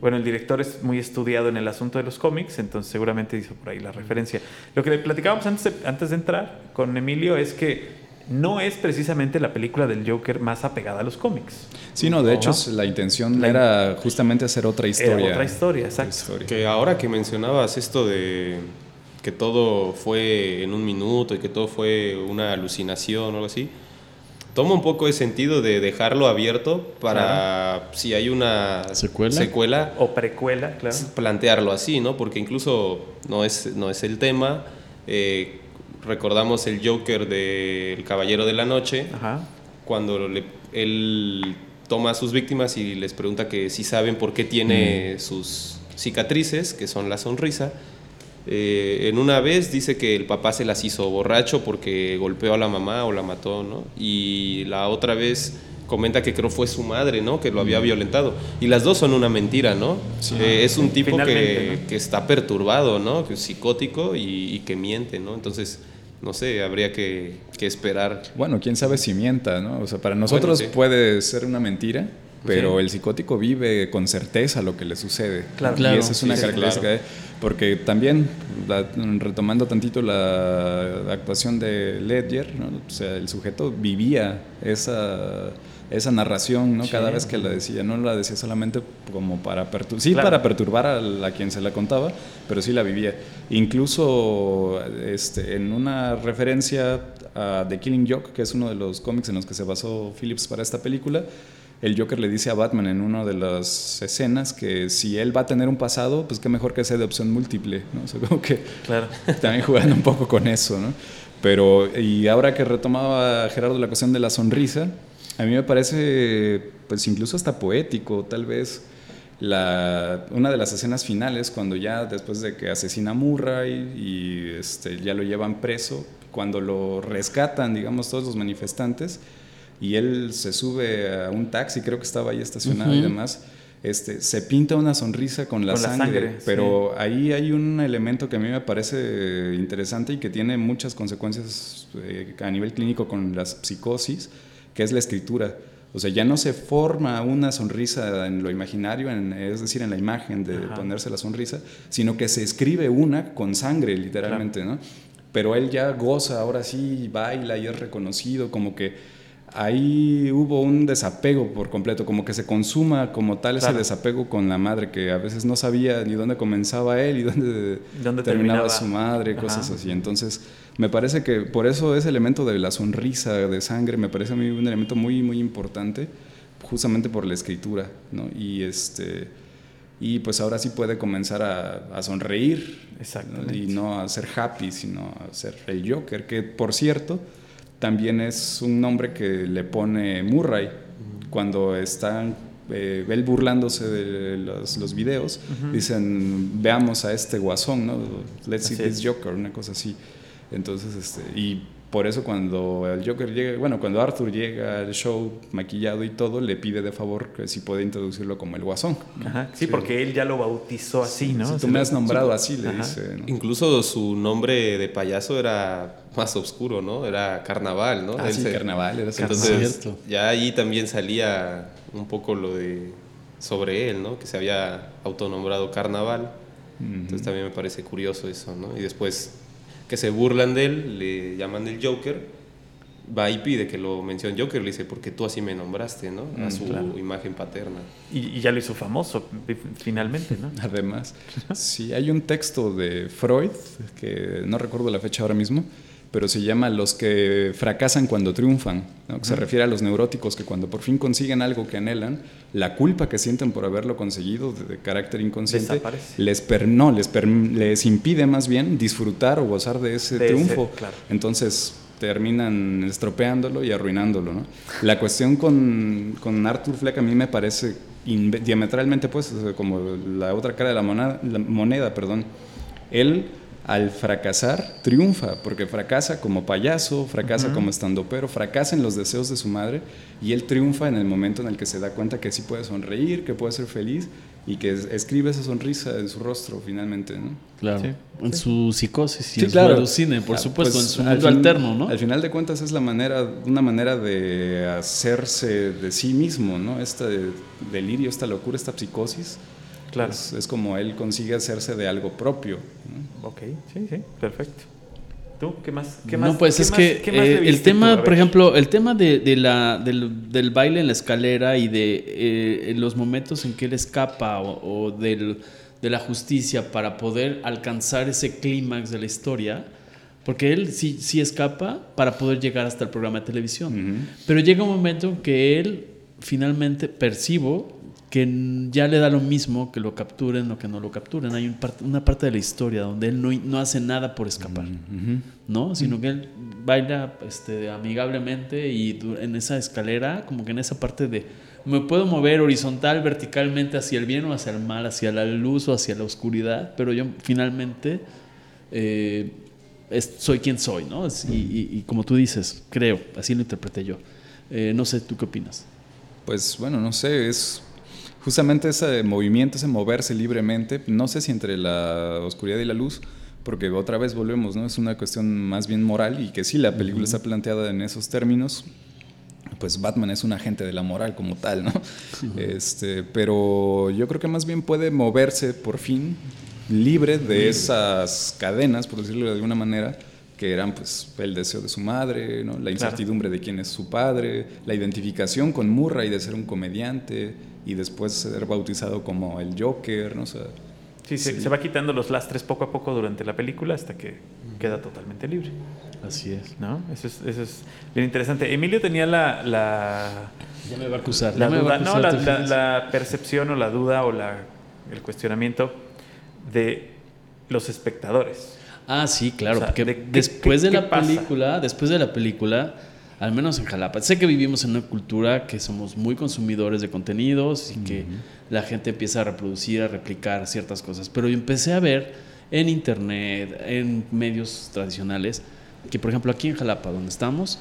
bueno, el director es muy estudiado en el asunto de los cómics, entonces seguramente hizo por ahí la referencia. Lo que le platicábamos antes de, antes de entrar con Emilio es que no es precisamente la película del Joker más apegada a los cómics.
Sí, no, de
¿No?
hecho la intención
La-
era justamente hacer otra historia.
Era otra historia, exacto.
Historia.
Que ahora que mencionabas esto de que todo fue en un minuto y que todo fue una alucinación o algo así, toma un poco de sentido de dejarlo abierto para si hay una
¿Secuela?
secuela
O precuela, claro.
plantearlo así, ¿no? Porque incluso no es, no es el tema. eh, recordamos el Joker de El Caballero de la Noche,
Ajá.
cuando le- él toma a sus víctimas y les pregunta que si saben por qué tiene sus cicatrices, que son la sonrisa. Eh, en una vez dice que el papá se las hizo borracho porque golpeó a la mamá o la mató, ¿no? Y la otra vez comenta que creo fue su madre, ¿no? Que lo había violentado. Y las dos son una mentira, ¿no? Eh, es un tipo que,
¿no?
que está perturbado, ¿no? Que es psicótico y, y que miente, ¿no? Entonces, no sé, habría que, que esperar.
Bueno, quién sabe si mienta, ¿no? O sea, para nosotros
sí.
puede ser una mentira, pero
Sí.
el psicótico vive con certeza lo que le sucede.
Claro.
Y
Claro,
esa es una
sí, sí,
característica.
claro.
de- Porque también, retomando tantito la actuación de Ledger, o sea, el sujeto vivía esa, esa narración, ¿no? Cada vez que la decía, no la decía solamente como para perturbar, sí para perturbar a, quien se la contaba, pero sí la vivía. Incluso este, en una referencia a The Killing Joke, que es uno de los cómics en los que se basó Phillips para esta película, el Joker le dice a Batman en una de las escenas que si él va a tener un pasado, pues qué mejor que sea de opción múltiple, ¿no? O sea, como que
claro.
también jugando un poco con eso, ¿no? Pero, y ahora que retomaba Gerardo la cuestión de la sonrisa, a mí me parece, pues incluso hasta poético, tal vez, la, una de las escenas finales, cuando ya después de que asesina a Murray y este, ya lo llevan preso, cuando lo rescatan, digamos, todos los manifestantes, y él se sube a un taxi, creo que estaba ahí estacionado y demás, este, se pinta una sonrisa con la, sangre, pero ahí hay un elemento que a mí me parece interesante y que tiene muchas consecuencias eh, a nivel clínico con las psicosis, que es la escritura. O sea, ya no se forma una sonrisa en lo imaginario, es decir, en la imagen de ponerse la sonrisa, sino que se escribe una con sangre, literalmente, ¿no? Pero él ya goza, ahora sí, baila y es reconocido, como que ahí hubo un desapego por completo, como que se consuma como tal ese desapego con la madre, que a veces no sabía ni dónde comenzaba él y dónde, terminaba, su madre, cosas así. Entonces, me parece que por eso ese elemento de la sonrisa de sangre me parece a mí un elemento muy, muy importante, justamente por la escritura, ¿no? Y este y pues ahora sí puede comenzar a, sonreír y no a ser happy, sino a ser el Joker, que por cierto, también es un nombre que le pone Murray cuando están eh, él burlándose de los, los videos, dicen, veamos a este guasón, ¿no? Let's see this Joker, una cosa así. Entonces, este, y por eso cuando el Joker llega, bueno, cuando Arthur llega al show maquillado y todo, le pide de favor que si puede introducirlo como el guasón.
sí, porque él ya lo bautizó así, ¿no?
tú me has nombrado así, le dice.
Incluso su nombre de payaso era más oscuro, ¿no? Era Carnaval, ¿no?
Ah, sí, Carnaval, era
Entonces, ya ahí también salía un poco lo de sobre él, ¿no? Que se había autonombrado Carnaval. Entonces también me parece curioso eso, ¿no? Y después que se burlan de él, le llaman el Joker, va y pide que lo mencione Joker, le dice, porque tú así me nombraste, ¿no? A mm, su imagen paterna.
Y, ya lo hizo famoso, finalmente, ¿no?
Además, sí, hay un texto de Freud, que no recuerdo la fecha ahora mismo, pero se llama Los que fracasan cuando triunfan, que se refiere a los neuróticos que cuando por fin consiguen algo que anhelan, la culpa que sienten por haberlo conseguido de, carácter inconsciente les, per, no, les, les impide más bien disfrutar o gozar de ese triunfo. Entonces terminan estropeándolo y arruinándolo. ¿no? La cuestión con, con Arthur Fleck a mí me parece diametralmente pues como la otra cara de la moneda, la moneda perdón. Él al fracasar triunfa, porque fracasa como payaso, fracasa como estandopero, fracasa en los deseos de su madre y él triunfa en el momento en el que se da cuenta que sí puede sonreír, que puede ser feliz y que escribe esa sonrisa en su rostro finalmente, ¿no?
Claro, en su psicosis y en su cine, por ah, supuesto, pues, en su mundo alterno, ¿no?
Al final de cuentas es la manera, una manera de hacerse de sí mismo, ¿no? Este delirio, esta locura, esta psicosis Claro. Es, como él consigue hacerse de algo propio.
Ok, sí, sí, perfecto. ¿Tú qué más?
Qué no, pues es que eh, el tema, por ejemplo, el tema de, la, del, baile en la escalera y de eh, los momentos en que él escapa o, de la justicia para poder alcanzar ese clímax de la historia, porque él sí, sí escapa para poder llegar hasta el programa de televisión. Pero llega un momento en que él finalmente percibo que ya le da lo mismo que lo capturen o que no lo capturen. Hay una parte de la historia donde él no, hace nada por escapar, ¿no? Sino que él baila este, amigablemente y en esa escalera, como que en esa parte de me puedo mover horizontal, verticalmente hacia el bien o hacia el mal, hacia la luz o hacia la oscuridad, pero yo finalmente eh, soy quien soy, ¿no? Y, como tú dices, creo, así lo interpreté yo. Eh, no sé, ¿tú qué opinas?
Pues bueno, no sé, es justamente ese movimiento, ese moverse libremente, no sé si entre la oscuridad y la luz, porque otra vez volvemos, ¿no? Es una cuestión más bien moral y que sí, la película está planteada en esos términos, pues Batman es un agente de la moral como tal, ¿no? Este, pero yo creo que más bien puede moverse por fin libre de esas cadenas, por decirlo de alguna manera, que eran pues el deseo de su madre, ¿no? la incertidumbre de quién es su padre, la identificación con Murray de ser un comediante y después ser bautizado como el Joker, ¿no? O sea,
Sí, se, se va quitando los lastres poco a poco durante la película hasta que queda totalmente libre.
Así es.
¿no? Eso, es, eso es bien interesante. Emilio tenía la, la,
Ya me va a acusar.
la
va a
duda, no,
acusar,
la,
¿te
la- la percepción o la duda o la, el cuestionamiento de los espectadores.
Ah, sí, claro,
O sea,
porque
¿de qué-
después
qué-
de
qué
la
pasa?
película, después de la película, al menos en Jalapa, sé que vivimos en una cultura que somos muy consumidores de contenidos y que la gente empieza a reproducir, a replicar ciertas cosas, pero yo empecé a ver en internet, en medios tradicionales, que por ejemplo aquí en Jalapa, donde estamos,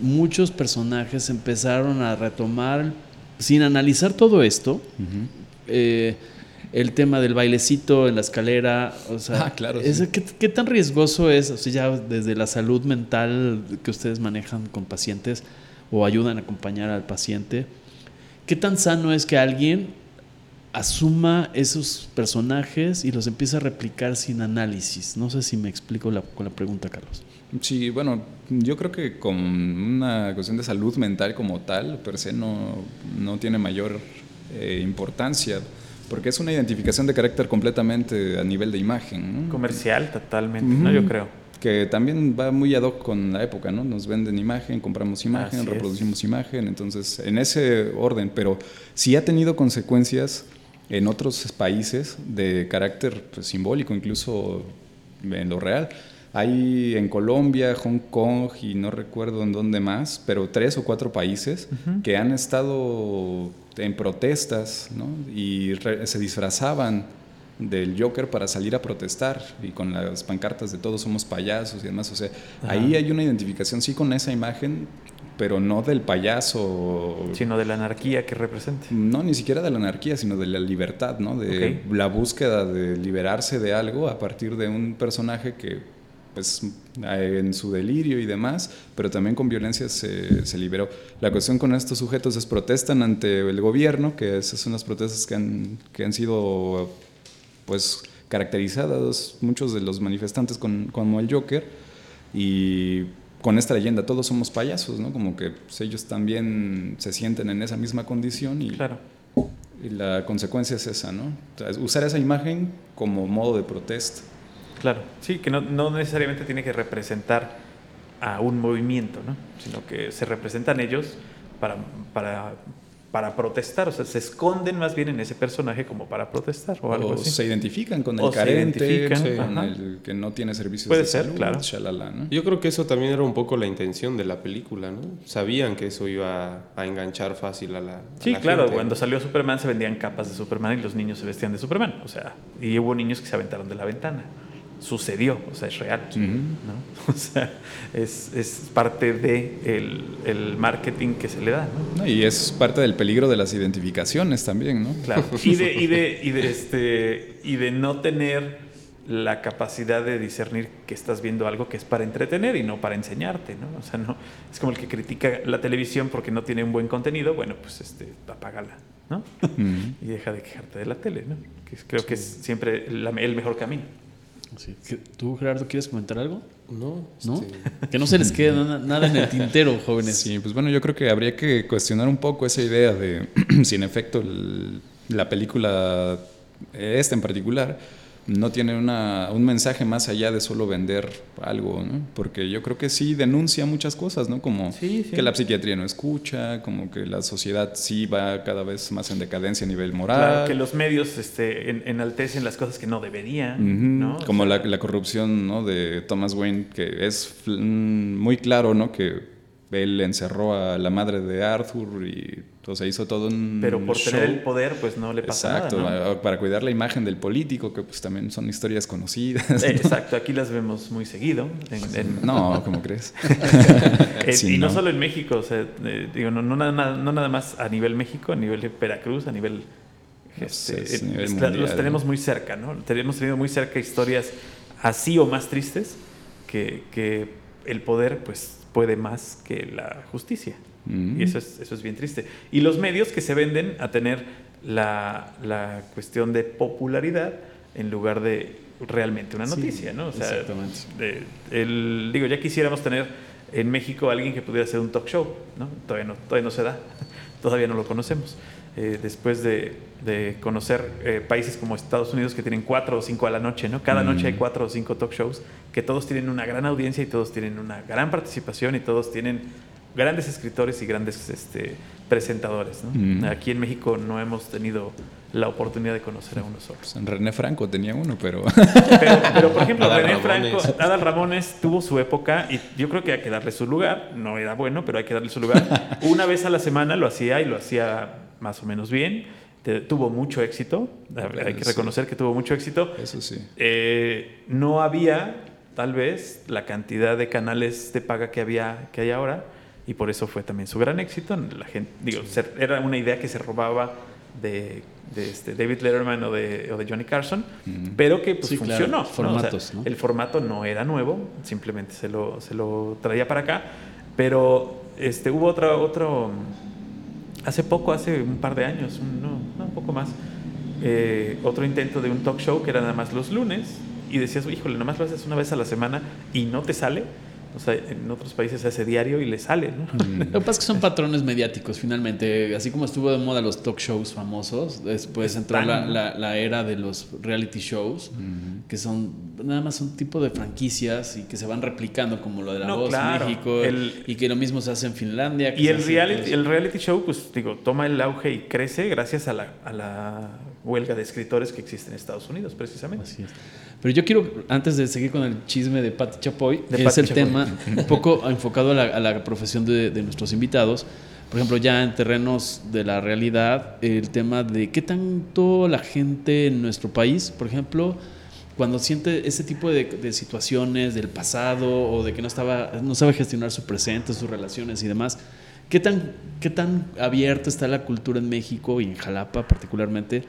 muchos personajes empezaron a retomar, sin analizar todo esto, eh, el tema del bailecito en la escalera, o sea,
Ah, claro,
es-
sí.
¿qué, qué tan riesgoso es, o sea, ya desde la salud mental que ustedes manejan con pacientes o ayudan a acompañar al paciente, qué tan sano es que alguien asuma esos personajes y los empiece a replicar sin análisis? No sé si me explico la- con la pregunta, Carlos.
Sí, bueno, yo creo que con una cuestión de salud mental como tal, per se no, no tiene mayor eh, importancia, porque es una identificación de carácter completamente a nivel de imagen. ¿no?
Comercial, totalmente, ¿no?
Ujú.
Yo creo.
Que también va muy ad hoc con la época, ¿no? Nos venden imagen, compramos imagen,
Así es.
reproducimos imagen, entonces en ese orden, pero sí ha tenido consecuencias en otros países de carácter pues, simbólico, incluso en lo real. Hay en Colombia, Hong Kong y no recuerdo en dónde más, pero tres o cuatro países que han estado en protestas ¿no? y re- se disfrazaban del Joker para salir a protestar y con las pancartas de todos somos payasos y demás. O sea, ahí hay una identificación sí con esa imagen, pero no del payaso.
Sino de la anarquía que representa.
No, ni siquiera de la anarquía, sino de la libertad, ¿no? De la búsqueda de liberarse de algo a partir de un personaje que, pues, eh, en su delirio y demás, pero también con violencia se, se liberó. La cuestión con estos sujetos es protestan ante el gobierno, que esas son las protestas que han, que han sido, pues, caracterizadas, muchos de los manifestantes con, como el Joker, y con esta leyenda, todos somos payasos, ¿no? Como que pues, ellos también se sienten en esa misma condición y,
Claro.
y la consecuencia es esa, ¿no? O sea, usar esa imagen como modo de protesta.
Claro, sí, que no, no necesariamente tiene que representar a un movimiento, ¿no? sino que se representan ellos para, para, para protestar, o sea, se esconden más bien en ese personaje como para protestar o algo
O
así.
se identifican con
O
el
se
carente,
identifican,
con el que no tiene servicios
Puede
de
ser,
salud,
claro.
shalala, ¿no?
Yo creo que eso también era un poco la intención de la película, ¿no? Sabían que eso iba a enganchar fácil a la. a
Sí,
la
claro,
gente,
cuando salió Superman se vendían capas de Superman y los niños se vestían de Superman, o sea, y hubo niños que se aventaron de la ventana. Sucedió, o sea, es real. ¿no? O sea, es, es parte de el, el marketing que se le da, ¿no?
Y es parte del peligro de las identificaciones también, ¿no?
Claro. Y de, y de, y de, este, y de no tener la capacidad de discernir que estás viendo algo que es para entretener y no para enseñarte, ¿no? O sea, no, es como el que critica la televisión porque no tiene un buen contenido, bueno, pues este, apágala, ¿no? Y deja de quejarte de la tele, ¿no? Que creo que es siempre el mejor camino.
Sí. ¿Qué- ¿Tú, Gerardo, quieres comentar algo?
No,
¿No?
este,
Que no se les quede na- nada en el tintero, jóvenes.
Sí, pues bueno, yo creo que habría que cuestionar un poco esa idea de si en efecto el- la película, esta en particular, no tiene una, un mensaje más allá de solo vender algo, ¿no? Porque yo creo que sí denuncia muchas cosas, ¿no? Como
Sí, sí.
que la psiquiatría no escucha, como que la sociedad sí va cada vez más en decadencia a nivel moral.
Claro, que los medios este, en- enaltecen las cosas que no deberían, ¿no? O
Como
sea,
la, la corrupción ¿no? de Thomas Wayne, que es mm, muy claro, ¿no? Que él encerró a la madre de Arthur y o sea, hizo todo un
Pero por
show.
tener el poder, pues no le pasa
Exacto,
nada, ¿no?
para cuidar la imagen del político, que pues también son historias conocidas.
Eh, Exacto, aquí las vemos muy seguido. en- en-
No, ¿cómo crees?
Eh,
Sí,
y no.
no.
solo en México, o sea, eh, digo, no, no, nada, no nada más a nivel México, a nivel de Veracruz, a nivel... este,
es nivel
está- los tenemos muy cerca, ¿no? Tenemos tenido muy cerca historias así o más tristes que, que el poder pues puede más que la justicia.
Mm.
Y eso es, eso es bien triste. Y los medios que se venden a tener la, la cuestión de popularidad en lugar de realmente una
Sí,
noticia, ¿no? O sea,
exactamente.
de- el- digo, ya quisiéramos tener en México alguien que pudiera hacer un talk show, ¿no? Todavía no, todavía no se da, todavía no lo conocemos. Eh, después de, de conocer eh, países como Estados Unidos que tienen cuatro o cinco a la noche, ¿no? Cada
Mm.
noche hay cuatro o cinco talk shows que todos tienen una gran audiencia y todos tienen una gran participación y todos tienen grandes escritores y grandes este, presentadores, ¿no?
Mm.
Aquí en México no hemos tenido la oportunidad de conocer a uno solo.
Pues, René Franco tenía uno, pero
Pero, pero, por ejemplo,
Adal
René
Ramones.
Franco, Adal Ramones tuvo su época y yo creo que hay que darle su lugar. No era bueno, pero hay que darle su lugar. Una vez a la semana lo hacía y lo hacía más o menos bien. Te- tuvo mucho éxito. Hay que
Sí.
reconocer que tuvo mucho éxito.
eso sí.
Eh, no había, tal vez, la cantidad de canales de paga que había que hay ahora y por eso fue también su gran éxito. La gente, digo, se- era una idea que se robaba de, de este David Letterman o de, o de Johnny Carson, pero que pues
Sí, claro,
funcionó. ¿no? O sea,
formatos, ¿no?
El formato no era nuevo, simplemente se lo, se lo traía para acá, pero este, hubo otro, otro, hace poco, hace un par de años, un, no, un poco más, eh, otro intento de un talk show que era nada más los lunes y decías, híjole, nada más lo haces una vez a la semana y no te sale. O sea, en otros países se hace diario y le sale, ¿no?
Lo que pasa es que son patrones mediáticos, finalmente. Así como estuvo de moda los talk shows famosos, después entró la,
Están.
la- la era de los reality shows, que son nada más un tipo de franquicias y que se van replicando, como lo de La
No,
Voz
claro.
en México,
El-
y que lo mismo se hace en Finlandia.
Y el reality, el reality show, pues digo, toma el auge y crece gracias a la, a la huelga de escritores que existe en Estados Unidos, precisamente.
Así es. Pero yo quiero, antes de seguir con el chisme de Patti Chapoy,
De
es
Patti
el
Chapoy.
tema un poco enfocado a la, a la profesión de, de nuestros invitados. Por ejemplo, ya en terrenos de la realidad, el tema de qué tanto la gente en nuestro país, por ejemplo, cuando siente ese tipo de, de situaciones del pasado o de que no, estaba, no sabe gestionar su presente, sus relaciones y demás, ¿qué tan, ¿qué tan abierta está la cultura en México y en Jalapa particularmente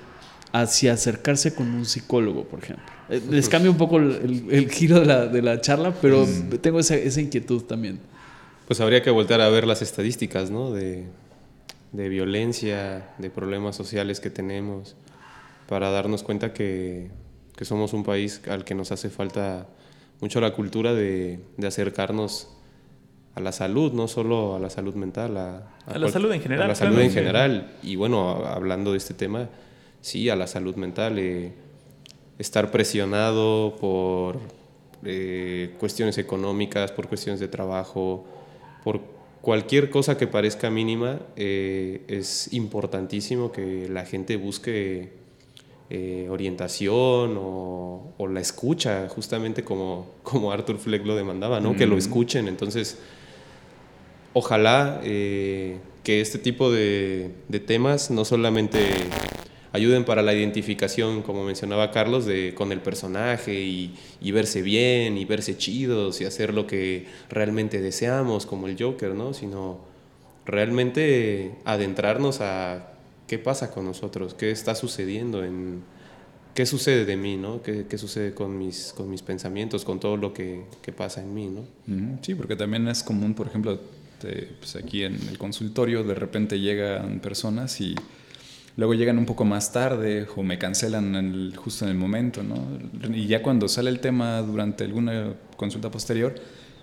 hacia acercarse con un psicólogo, por ejemplo? Eh, Les cambio un poco el, el- el giro de la, de la charla, pero tengo esa, esa inquietud también.
Pues habría que volver a ver las estadísticas, ¿no? De, de violencia, de problemas sociales que tenemos, para darnos cuenta que, que somos un país al que nos hace falta mucho la cultura de, de acercarnos a la salud, no solo a la salud mental, a,
A la
cual-
salud en general,
A la salud
claro,
en general. Y bueno, a- hablando de este tema, sí, a la salud mental. eh, estar presionado por eh, cuestiones económicas, por cuestiones de trabajo, por cualquier cosa que parezca mínima, eh, es importantísimo que la gente busque orientación o, o la escucha, justamente como, como Arthur Fleck lo demandaba, ¿no? que lo escuchen. Entonces, ojalá eh, que este tipo de, de temas no solamente ayuden para la identificación, como mencionaba Carlos, de, con el personaje y, y verse bien y verse chidos y hacer lo que realmente deseamos, como el Joker, ¿no? Sino realmente adentrarnos a qué pasa con nosotros, qué está sucediendo en... ¿Qué sucede de mí, no? ¿Qué, qué sucede con mis, con mis pensamientos, con todo lo que, que pasa en mí, no?
Sí, porque también es común, por ejemplo, te- pues aquí en el consultorio de repente llegan personas y luego llegan un poco más tarde o me cancelan el- justo en el momento, ¿no? Y ya cuando sale el tema durante alguna consulta posterior,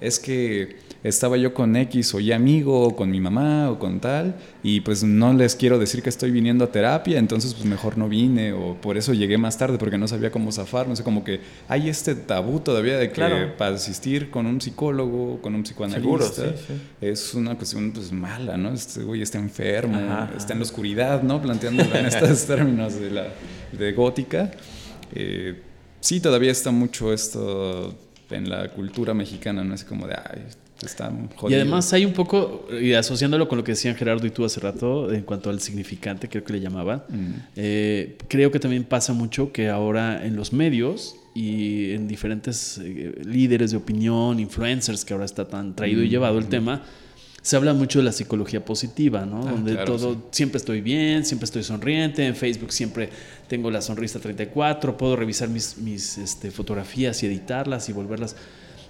es que estaba yo con X o Y amigo o con mi mamá o con tal y pues no les quiero decir que estoy viniendo a terapia, entonces pues mejor no vine o por eso llegué más tarde porque no sabía cómo zafar, no sé, como que hay este tabú todavía de que
Claro.
para asistir con un psicólogo, con un psicoanalista,
Seguro, sí, sí.
es una cuestión pues mala, ¿no? Este güey está enfermo,
Ajá, ajá.
está en la oscuridad, ¿no? Planteándolo en estos términos de, la, de gótica. Eh, sí, todavía está mucho esto en la cultura mexicana, ¿no? Es como de, ay, está jodido.
Y además hay un poco, y asociándolo con lo que decían Gerardo y tú hace rato, en cuanto al significante, creo que le llamaban,
Mm.
eh, creo que también pasa mucho que ahora en los medios y en diferentes eh, líderes de opinión, influencers, que ahora está tan traído y llevado el tema, se habla mucho de la psicología positiva, ¿no?
Ah,
Donde
claro,
todo,
sí.
siempre estoy bien, siempre estoy sonriente, en Facebook siempre tengo la sonrisa 34, puedo revisar mis, mis este, fotografías y editarlas y volverlas.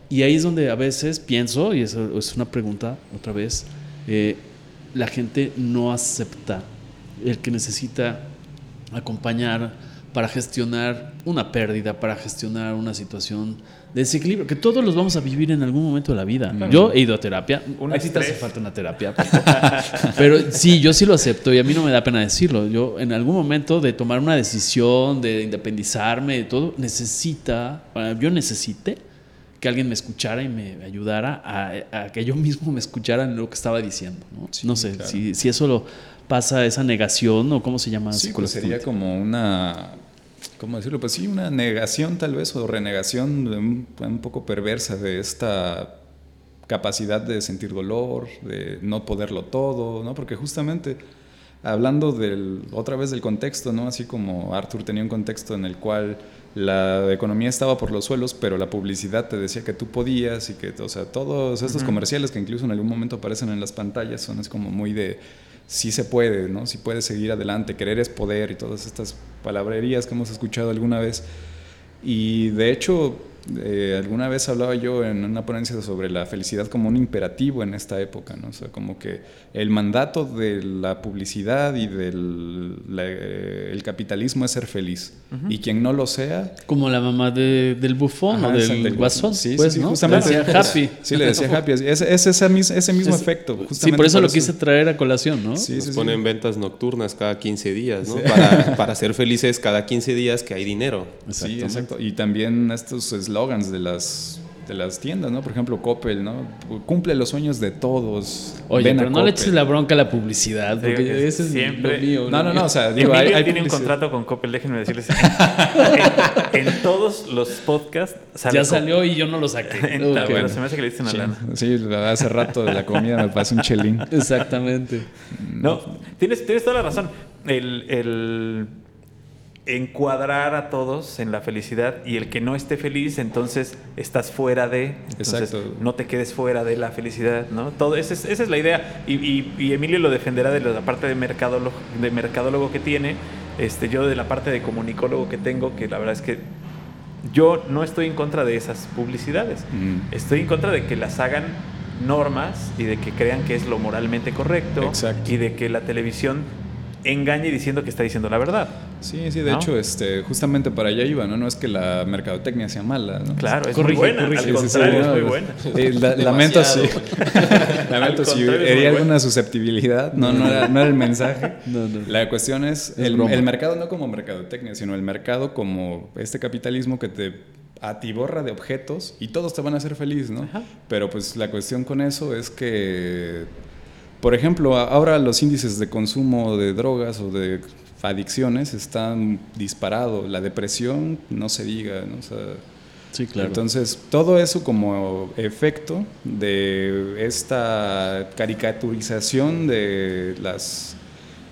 Y ahí es donde a veces pienso, y eso es una pregunta otra vez, eh, la gente no acepta el que necesita acompañar para gestionar una pérdida, para gestionar una situación desequilibrio, que todos los vamos a vivir en algún momento de la vida. Yo he ido a terapia,
Un
a ti te hace falta una terapia, pero sí, yo sí lo acepto y a mí no me da pena decirlo. Yo en algún momento de tomar una decisión, de independizarme, de todo, necesita, yo necesité que alguien me escuchara y me ayudara a, a que yo mismo me escuchara en lo que estaba diciendo. No,
Sí,
no sé
claro.
si, si eso lo pasa, esa negación o cómo se llama
Sí, pues sería como una, ¿cómo decirlo? Pues sí, una negación tal vez o renegación un poco perversa de esta capacidad de sentir dolor, de no poderlo todo, ¿no? Porque justamente hablando del, otra vez del contexto, ¿no? Así como Arthur tenía un contexto en el cual la economía estaba por los suelos, pero la publicidad te decía que tú podías y que, o sea, todos estos comerciales que incluso en algún momento aparecen en las pantallas son es como muy de sí se puede, ¿no? Sí puedes seguir adelante, querer es poder y todas estas palabrerías que hemos escuchado alguna vez. Y de hecho, eh, alguna vez hablaba yo en una ponencia sobre la felicidad como un imperativo en esta época, ¿no? O sea, como que el mandato de la publicidad y del la- eh, el capitalismo es ser feliz. Y quien no lo sea,
Como la mamá de- del bufón
Ajá,
o del,
del
guasón,
Sí, sí,
pues,
sí,
¿no?
justamente.
Le decía happy.
Sí, le decía happy. Es, es ese, ese mismo
Es-
efecto.
Sí,
justamente
por eso lo quise traer a colación, ¿no?
Sí,
Nos
sí, sí.
ponen ventas nocturnas cada 15 días, ¿no? Para, para ser felices cada 15 días que hay dinero.
Sí, exacto. Y también estos eslogans de las, de las tiendas, ¿no? Por ejemplo, Coppel, ¿no? Cumple los sueños de todos.
Oye,
Ven a
pero no le eches la bronca a la publicidad,
Sí,
porque
que
ese es
siempre-
lo mío.
No,
lo
no,
mío.
no, o sea, digo, hay, hay
tiene un contrato con Coppel, déjenme decirles. en, en todos los podcasts sale
Ya
Coppel.
salió y yo no lo saqué.
En- pero
bueno.
se me hace que le diste una
Sí,
lana.
sí, hace rato de la comida me pasó un chelín.
Exactamente.
No, tienes, tienes toda la razón. El, el encuadrar a todos en la felicidad y el que no esté feliz, entonces estás fuera de. Entonces,
Exacto.
no te quedes fuera de la felicidad, ¿no? Todo, esa, es, esa es la idea. Y, y- y Emilio lo defenderá de la parte de mercadólogo, de mercadólogo que tiene. Este, yo de la parte de comunicólogo que tengo, que la verdad es que yo no estoy en contra de esas publicidades.
Mm.
Estoy en contra de que las hagan normas y de que crean que es lo moralmente correcto
Exacto.
y de que la televisión engañe diciendo que está diciendo la verdad.
Sí, sí, de
¿No?
hecho, este, justamente para allá iba, ¿no? No es que la mercadotecnia sea mala, ¿no?
Claro, es
Corrige,
muy buena.
corrige.
Al
Sí, sí, sí,
contrario,
no,
es muy buena.
eh, la- lamento si, lamento si hería
buena.
alguna susceptibilidad. No, no era, no era el mensaje.
No, no.
La cuestión es,
Es
el, mercado no como mercadotecnia, sino el mercado como este capitalismo que te atiborra de objetos y todos te van a hacer feliz, ¿no?
Ajá.
Pero pues la cuestión con eso es que, por ejemplo, ahora los índices de consumo de drogas o de adicciones están disparados. La depresión, no se diga, ¿no? O sea,
Sí, claro.
entonces, todo eso como efecto de esta caricaturización de las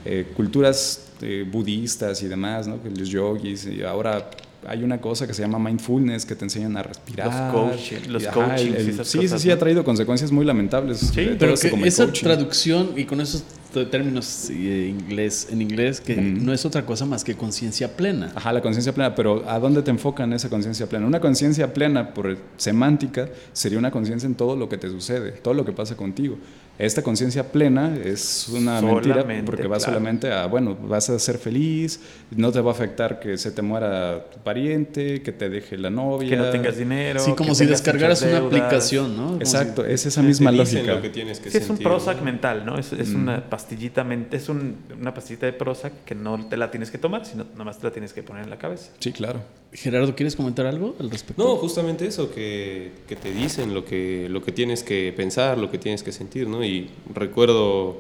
eh, culturas eh, budistas y demás, ¿no? que los yogis, y ahora hay una cosa que se llama mindfulness que te enseñan a respirar.
Los
ajá,
coachings
el- el-
esas
sí,
cosas,
sí, sí, ha traído consecuencias muy lamentables.
Sí,
eh,
Pero que
como
esa
coaching.
traducción y con esos términos inglés, en inglés, que
Mm.
no es otra cosa más que conciencia plena.
Ajá, la conciencia plena, pero ¿a dónde te enfocan esa conciencia plena? Una conciencia plena, por semántica, sería una conciencia en todo lo que te sucede, todo lo que pasa contigo. Esta conciencia plena es una mentira porque va
claro.
solamente a, bueno, vas a ser feliz, no te va a afectar que se te muera tu pariente, que te deje la novia.
Que no tengas dinero.
Sí, como
que
si descargaras una
deudas.
aplicación, ¿no? Como
Exacto, es esa misma lógica.
lo que tienes que
Sí, es un Prozac
¿no?
mental, ¿no? Es, es
Mm.
una pastillita, es un- una pastillita de Prozac que no te la tienes que tomar, sino nada más te la tienes que poner en la cabeza.
Sí, claro.
Gerardo, ¿quieres comentar algo al respecto?
No, justamente eso, que, que te dicen lo que, lo que tienes que pensar, lo que tienes que sentir, ¿no? Y recuerdo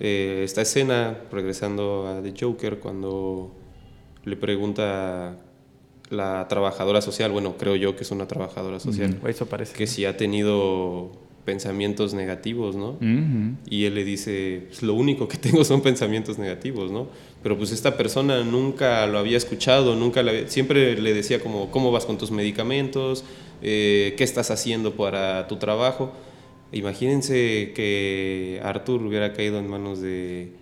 eh, esta escena, regresando a The Joker, cuando le pregunta la trabajadora social, bueno, creo yo que es una trabajadora social,
O Eso parece.
que si ha tenido pensamientos negativos, ¿no? Y él le dice, pues, lo único que tengo son pensamientos negativos, ¿no? Pero pues esta persona nunca lo había escuchado, nunca la había- siempre le decía como, ¿cómo vas con tus medicamentos? Eh, ¿Qué estás haciendo para tu trabajo? Imagínense que Arthur hubiera caído en manos de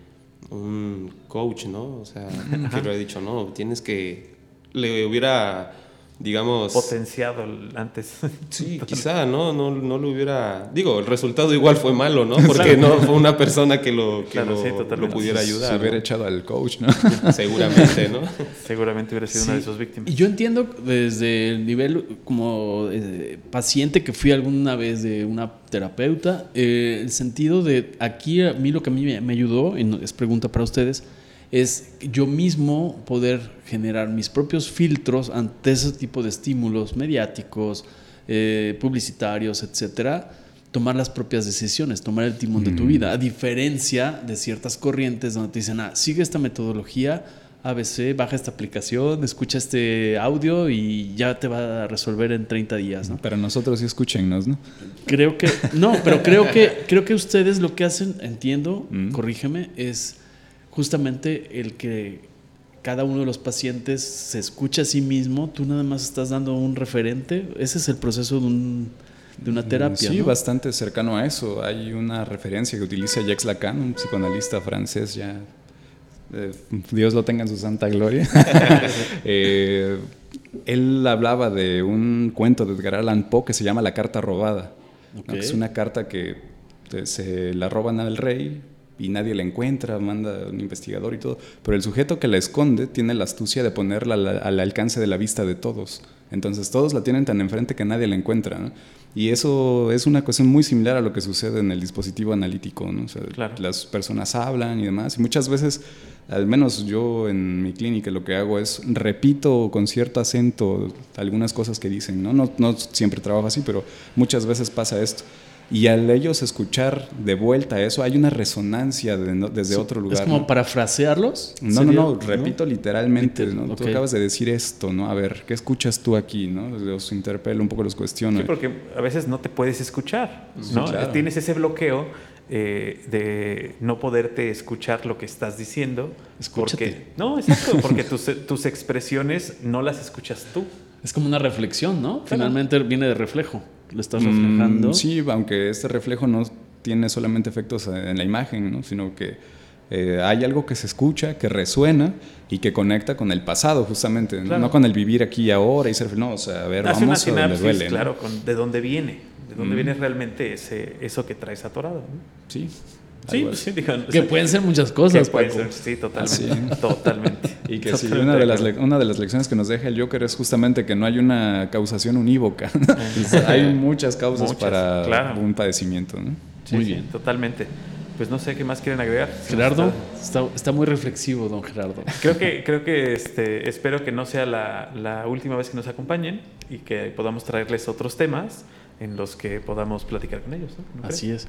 un coach, ¿no? O sea, que le hubiera dicho, no, tienes que... Le hubiera digamos...
Potenciado antes.
Sí, quizá, ¿no? ¿no? No lo hubiera... Digo, el resultado igual fue malo, ¿no? Porque no fue una persona que lo, que
Claro,
lo,
sí,
lo pudiera ayudar.
Se hubiera
¿no?
echado al coach, ¿no?
Seguramente, ¿no?
Seguramente hubiera sido
Sí.
una de sus víctimas.
Y yo entiendo desde el nivel como eh, paciente que fui alguna vez de una terapeuta, eh, el sentido de aquí a mí lo que a mí me, me ayudó, y no- es pregunta para ustedes, es yo mismo poder generar mis propios filtros ante ese tipo de estímulos mediáticos, eh, publicitarios, etcétera, tomar las propias decisiones, tomar el timón de tu vida, a diferencia de ciertas corrientes donde te dicen, ah, sigue esta metodología, ABC, baja esta aplicación, escucha este audio y ya te va a resolver en 30 días, ¿no?
Pero nosotros sí escúchennos, ¿no?
Creo que, no, pero creo que, creo que ustedes lo que hacen, entiendo,
Mm.
corrígeme, es justamente el que cada uno de los pacientes se escucha a sí mismo, tú nada más estás dando un referente, ese es el proceso de, un, de una terapia.
Sí,
¿no?
bastante cercano a eso. Hay una referencia que utiliza Jacques Lacan, un psicoanalista francés ya. eh, Dios lo tenga en su santa gloria. Eh, él hablaba de un cuento de Edgar Allan Poe que se llama La Carta Robada. ¿no?
Ok.
Que es una carta que eh, se la roban al rey y nadie la encuentra, manda un investigador y todo. Pero el sujeto que la esconde tiene la astucia de ponerla al, al alcance de la vista de todos. Entonces todos la tienen tan enfrente que nadie la encuentra. ¿no? Y eso es una cuestión muy similar a lo que sucede en el dispositivo analítico. ¿no? O sea,
Claro.
Las personas hablan y demás. Y muchas veces, al menos yo en mi clínica lo que hago es repito con cierto acento algunas cosas que dicen. No, no, no siempre trabajo así, pero muchas veces pasa esto. Y al ellos escuchar de vuelta eso, hay una resonancia de no- desde otro lugar.
Es como
¿no?
parafrasearlos.
No, no, no, repito literalmente,
Liter-
¿no? Tú acabas de decir esto, ¿no? A ver, ¿qué escuchas tú aquí, no? Los interpelo un poco, los cuestiono.
Sí, porque a veces no te puedes escuchar, ¿no?
claro.
Tienes ese bloqueo eh, de no poderte escuchar lo que estás diciendo.
Escúchate.
Porque, no, exacto, porque tus, tus expresiones no las escuchas tú.
Es como una reflexión, ¿no?
Claro.
Finalmente viene de reflejo. Lo estás
Mm,
reflejando.
sí, aunque este reflejo no tiene solamente efectos en la imagen, ¿no? Sino que eh, hay algo que se escucha, que resuena y que conecta con el pasado, justamente, ¿no?
Claro.
no con el vivir aquí y ahora y ser feliz. No, o sea, a ver,
Hace una
vamos a
claro, con de dónde viene, de dónde
Mm.
viene realmente ese, eso que traes atorado. ¿no?
Sí.
Sí, pues sí, digan,
Que pueden ser muchas cosas, Paco.
ser, sí, totalmente,
Ah, sí.
totalmente.
Y que sí, una de, las, una de las lecciones que nos deja el Joker es justamente que no hay una causación unívoca. hay muchas causas
Muchas,
para
claro.
un padecimiento. ¿no?
Sí,
Muy bien.
totalmente. Pues no sé qué más quieren agregar.
Gerardo, está, está muy reflexivo, don Gerardo.
Creo que, creo que este, espero que no sea la, la última vez que nos acompañen y que podamos traerles otros temas en los que podamos platicar con ellos. ¿no? ¿No
Así es.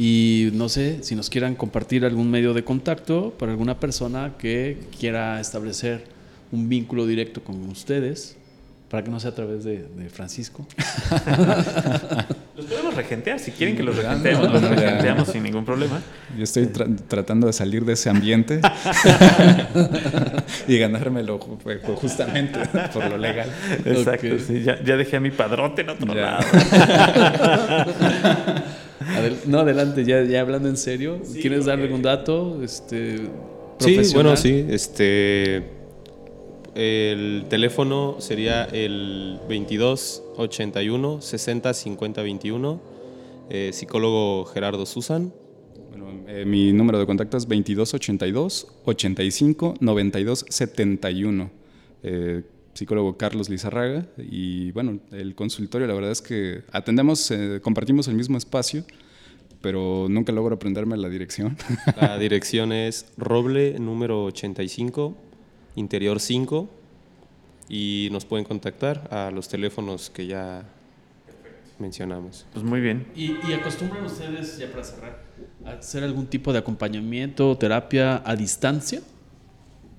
Y no sé si nos quieran compartir algún medio de contacto para alguna persona que quiera establecer un vínculo directo con ustedes, para que no sea a través de, de Francisco.
Los podemos regentear. Si quieren que los regenteemos,
no,
los
ya.
regenteamos sin ningún problema.
Yo estoy tra- tratando de salir de ese ambiente y ganármelo ju- justamente por lo legal.
Exacto. Sí, ya, ya dejé a mi padrote en otro
Ya.
lado.
Adel- no, adelante, ya, ya hablando en serio. ¿Quieres dar algún dato? Este,
Sí,
profesional?
bueno, sí. Este, el teléfono sería el 22 81 60 50 21. Eh, psicólogo Gerardo Susan.
Bueno, eh, mi número de contacto es 2282 85 92 71. Eh, psicólogo Carlos Lizarraga. Y bueno, el consultorio, la verdad es que atendemos, eh, compartimos el mismo espacio, pero nunca logro aprenderme la dirección.
La dirección es Roble número 85, interior 5. Y nos pueden contactar a los teléfonos que ya mencionamos.
Pues muy bien.
¿Y, y acostumbran ustedes, ya para cerrar, a hacer algún tipo de acompañamiento, terapia a distancia?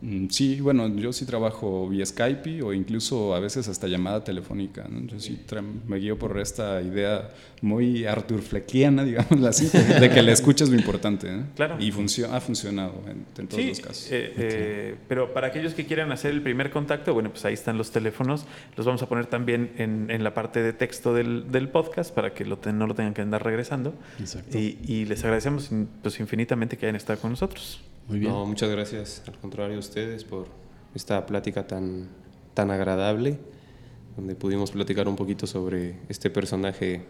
Mm, Sí, bueno, yo sí trabajo vía Skype o incluso a veces hasta llamada telefónica. ¿no? Yo sí me guío por esta idea muy Arthur Fleckiana, digamos así, de que la escucha es lo importante. ¿no?
Claro.
Y funcio- ha funcionado en, en todos
Sí,
los casos.
eh, eh, pero para aquellos que quieran hacer el primer contacto, bueno, pues ahí están los teléfonos. Los vamos a poner también en, en la parte de texto del, del podcast para que lo ten- no lo tengan que andar regresando.
Exacto.
Y, y les agradecemos pues, infinitamente que hayan estado con nosotros.
Muy bien.
No, muchas gracias, al contrario, a ustedes por esta plática tan, tan agradable donde pudimos platicar un poquito sobre este personaje,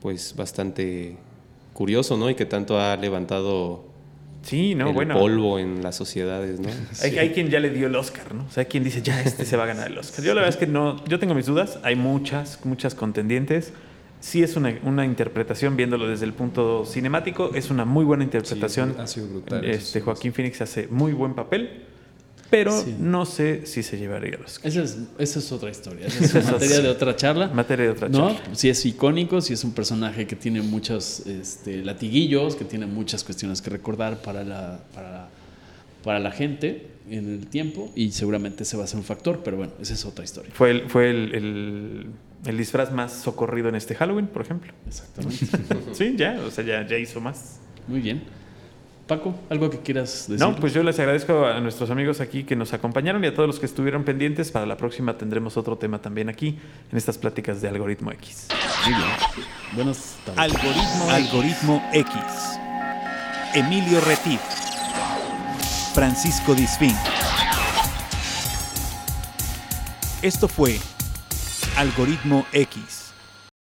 pues bastante curioso, ¿no? Y que tanto ha levantado
Sí, no,
el
bueno.
polvo en las sociedades, ¿no?
Hay, hay quien ya le dio el Oscar, ¿no? O sea, hay quien dice, ya, este se va a ganar el Oscar. Yo la verdad es que no, yo tengo mis dudas, hay muchas, muchas contendientes. Sí es una, una interpretación, viéndolo desde el punto cinemático, es una muy buena interpretación.
Sí, ha sido brutal,
Este. Joaquín Phoenix hace muy buen papel, pero
Sí.
no sé si se llevaría el Oscar.
Esa es, esa es otra historia. Esa es materia de otra charla.
Materia de otra
¿No?
charla.
Si es icónico, si es un personaje que tiene muchos este, latiguillos, que tiene muchas cuestiones que recordar para la, para, para la gente en el tiempo y seguramente ese va a ser un factor, pero bueno, esa es otra historia.
Fue, el, fue el, el- el disfraz más socorrido en este Halloween, por ejemplo.
Exactamente.
Sí, ya, o sea, ya, ya hizo más.
Muy bien. Paco, ¿algo que quieras decir?
No, pues yo les agradezco a nuestros amigos aquí que nos acompañaron y a todos los que estuvieron pendientes. Para la próxima tendremos otro tema también aquí en estas pláticas de Algoritmo X.
Muy bien. Buenas tardes.
Algoritmo, Algoritmo X. Emilio Retif. Francisco Disfín. Esto fue Algoritmo X.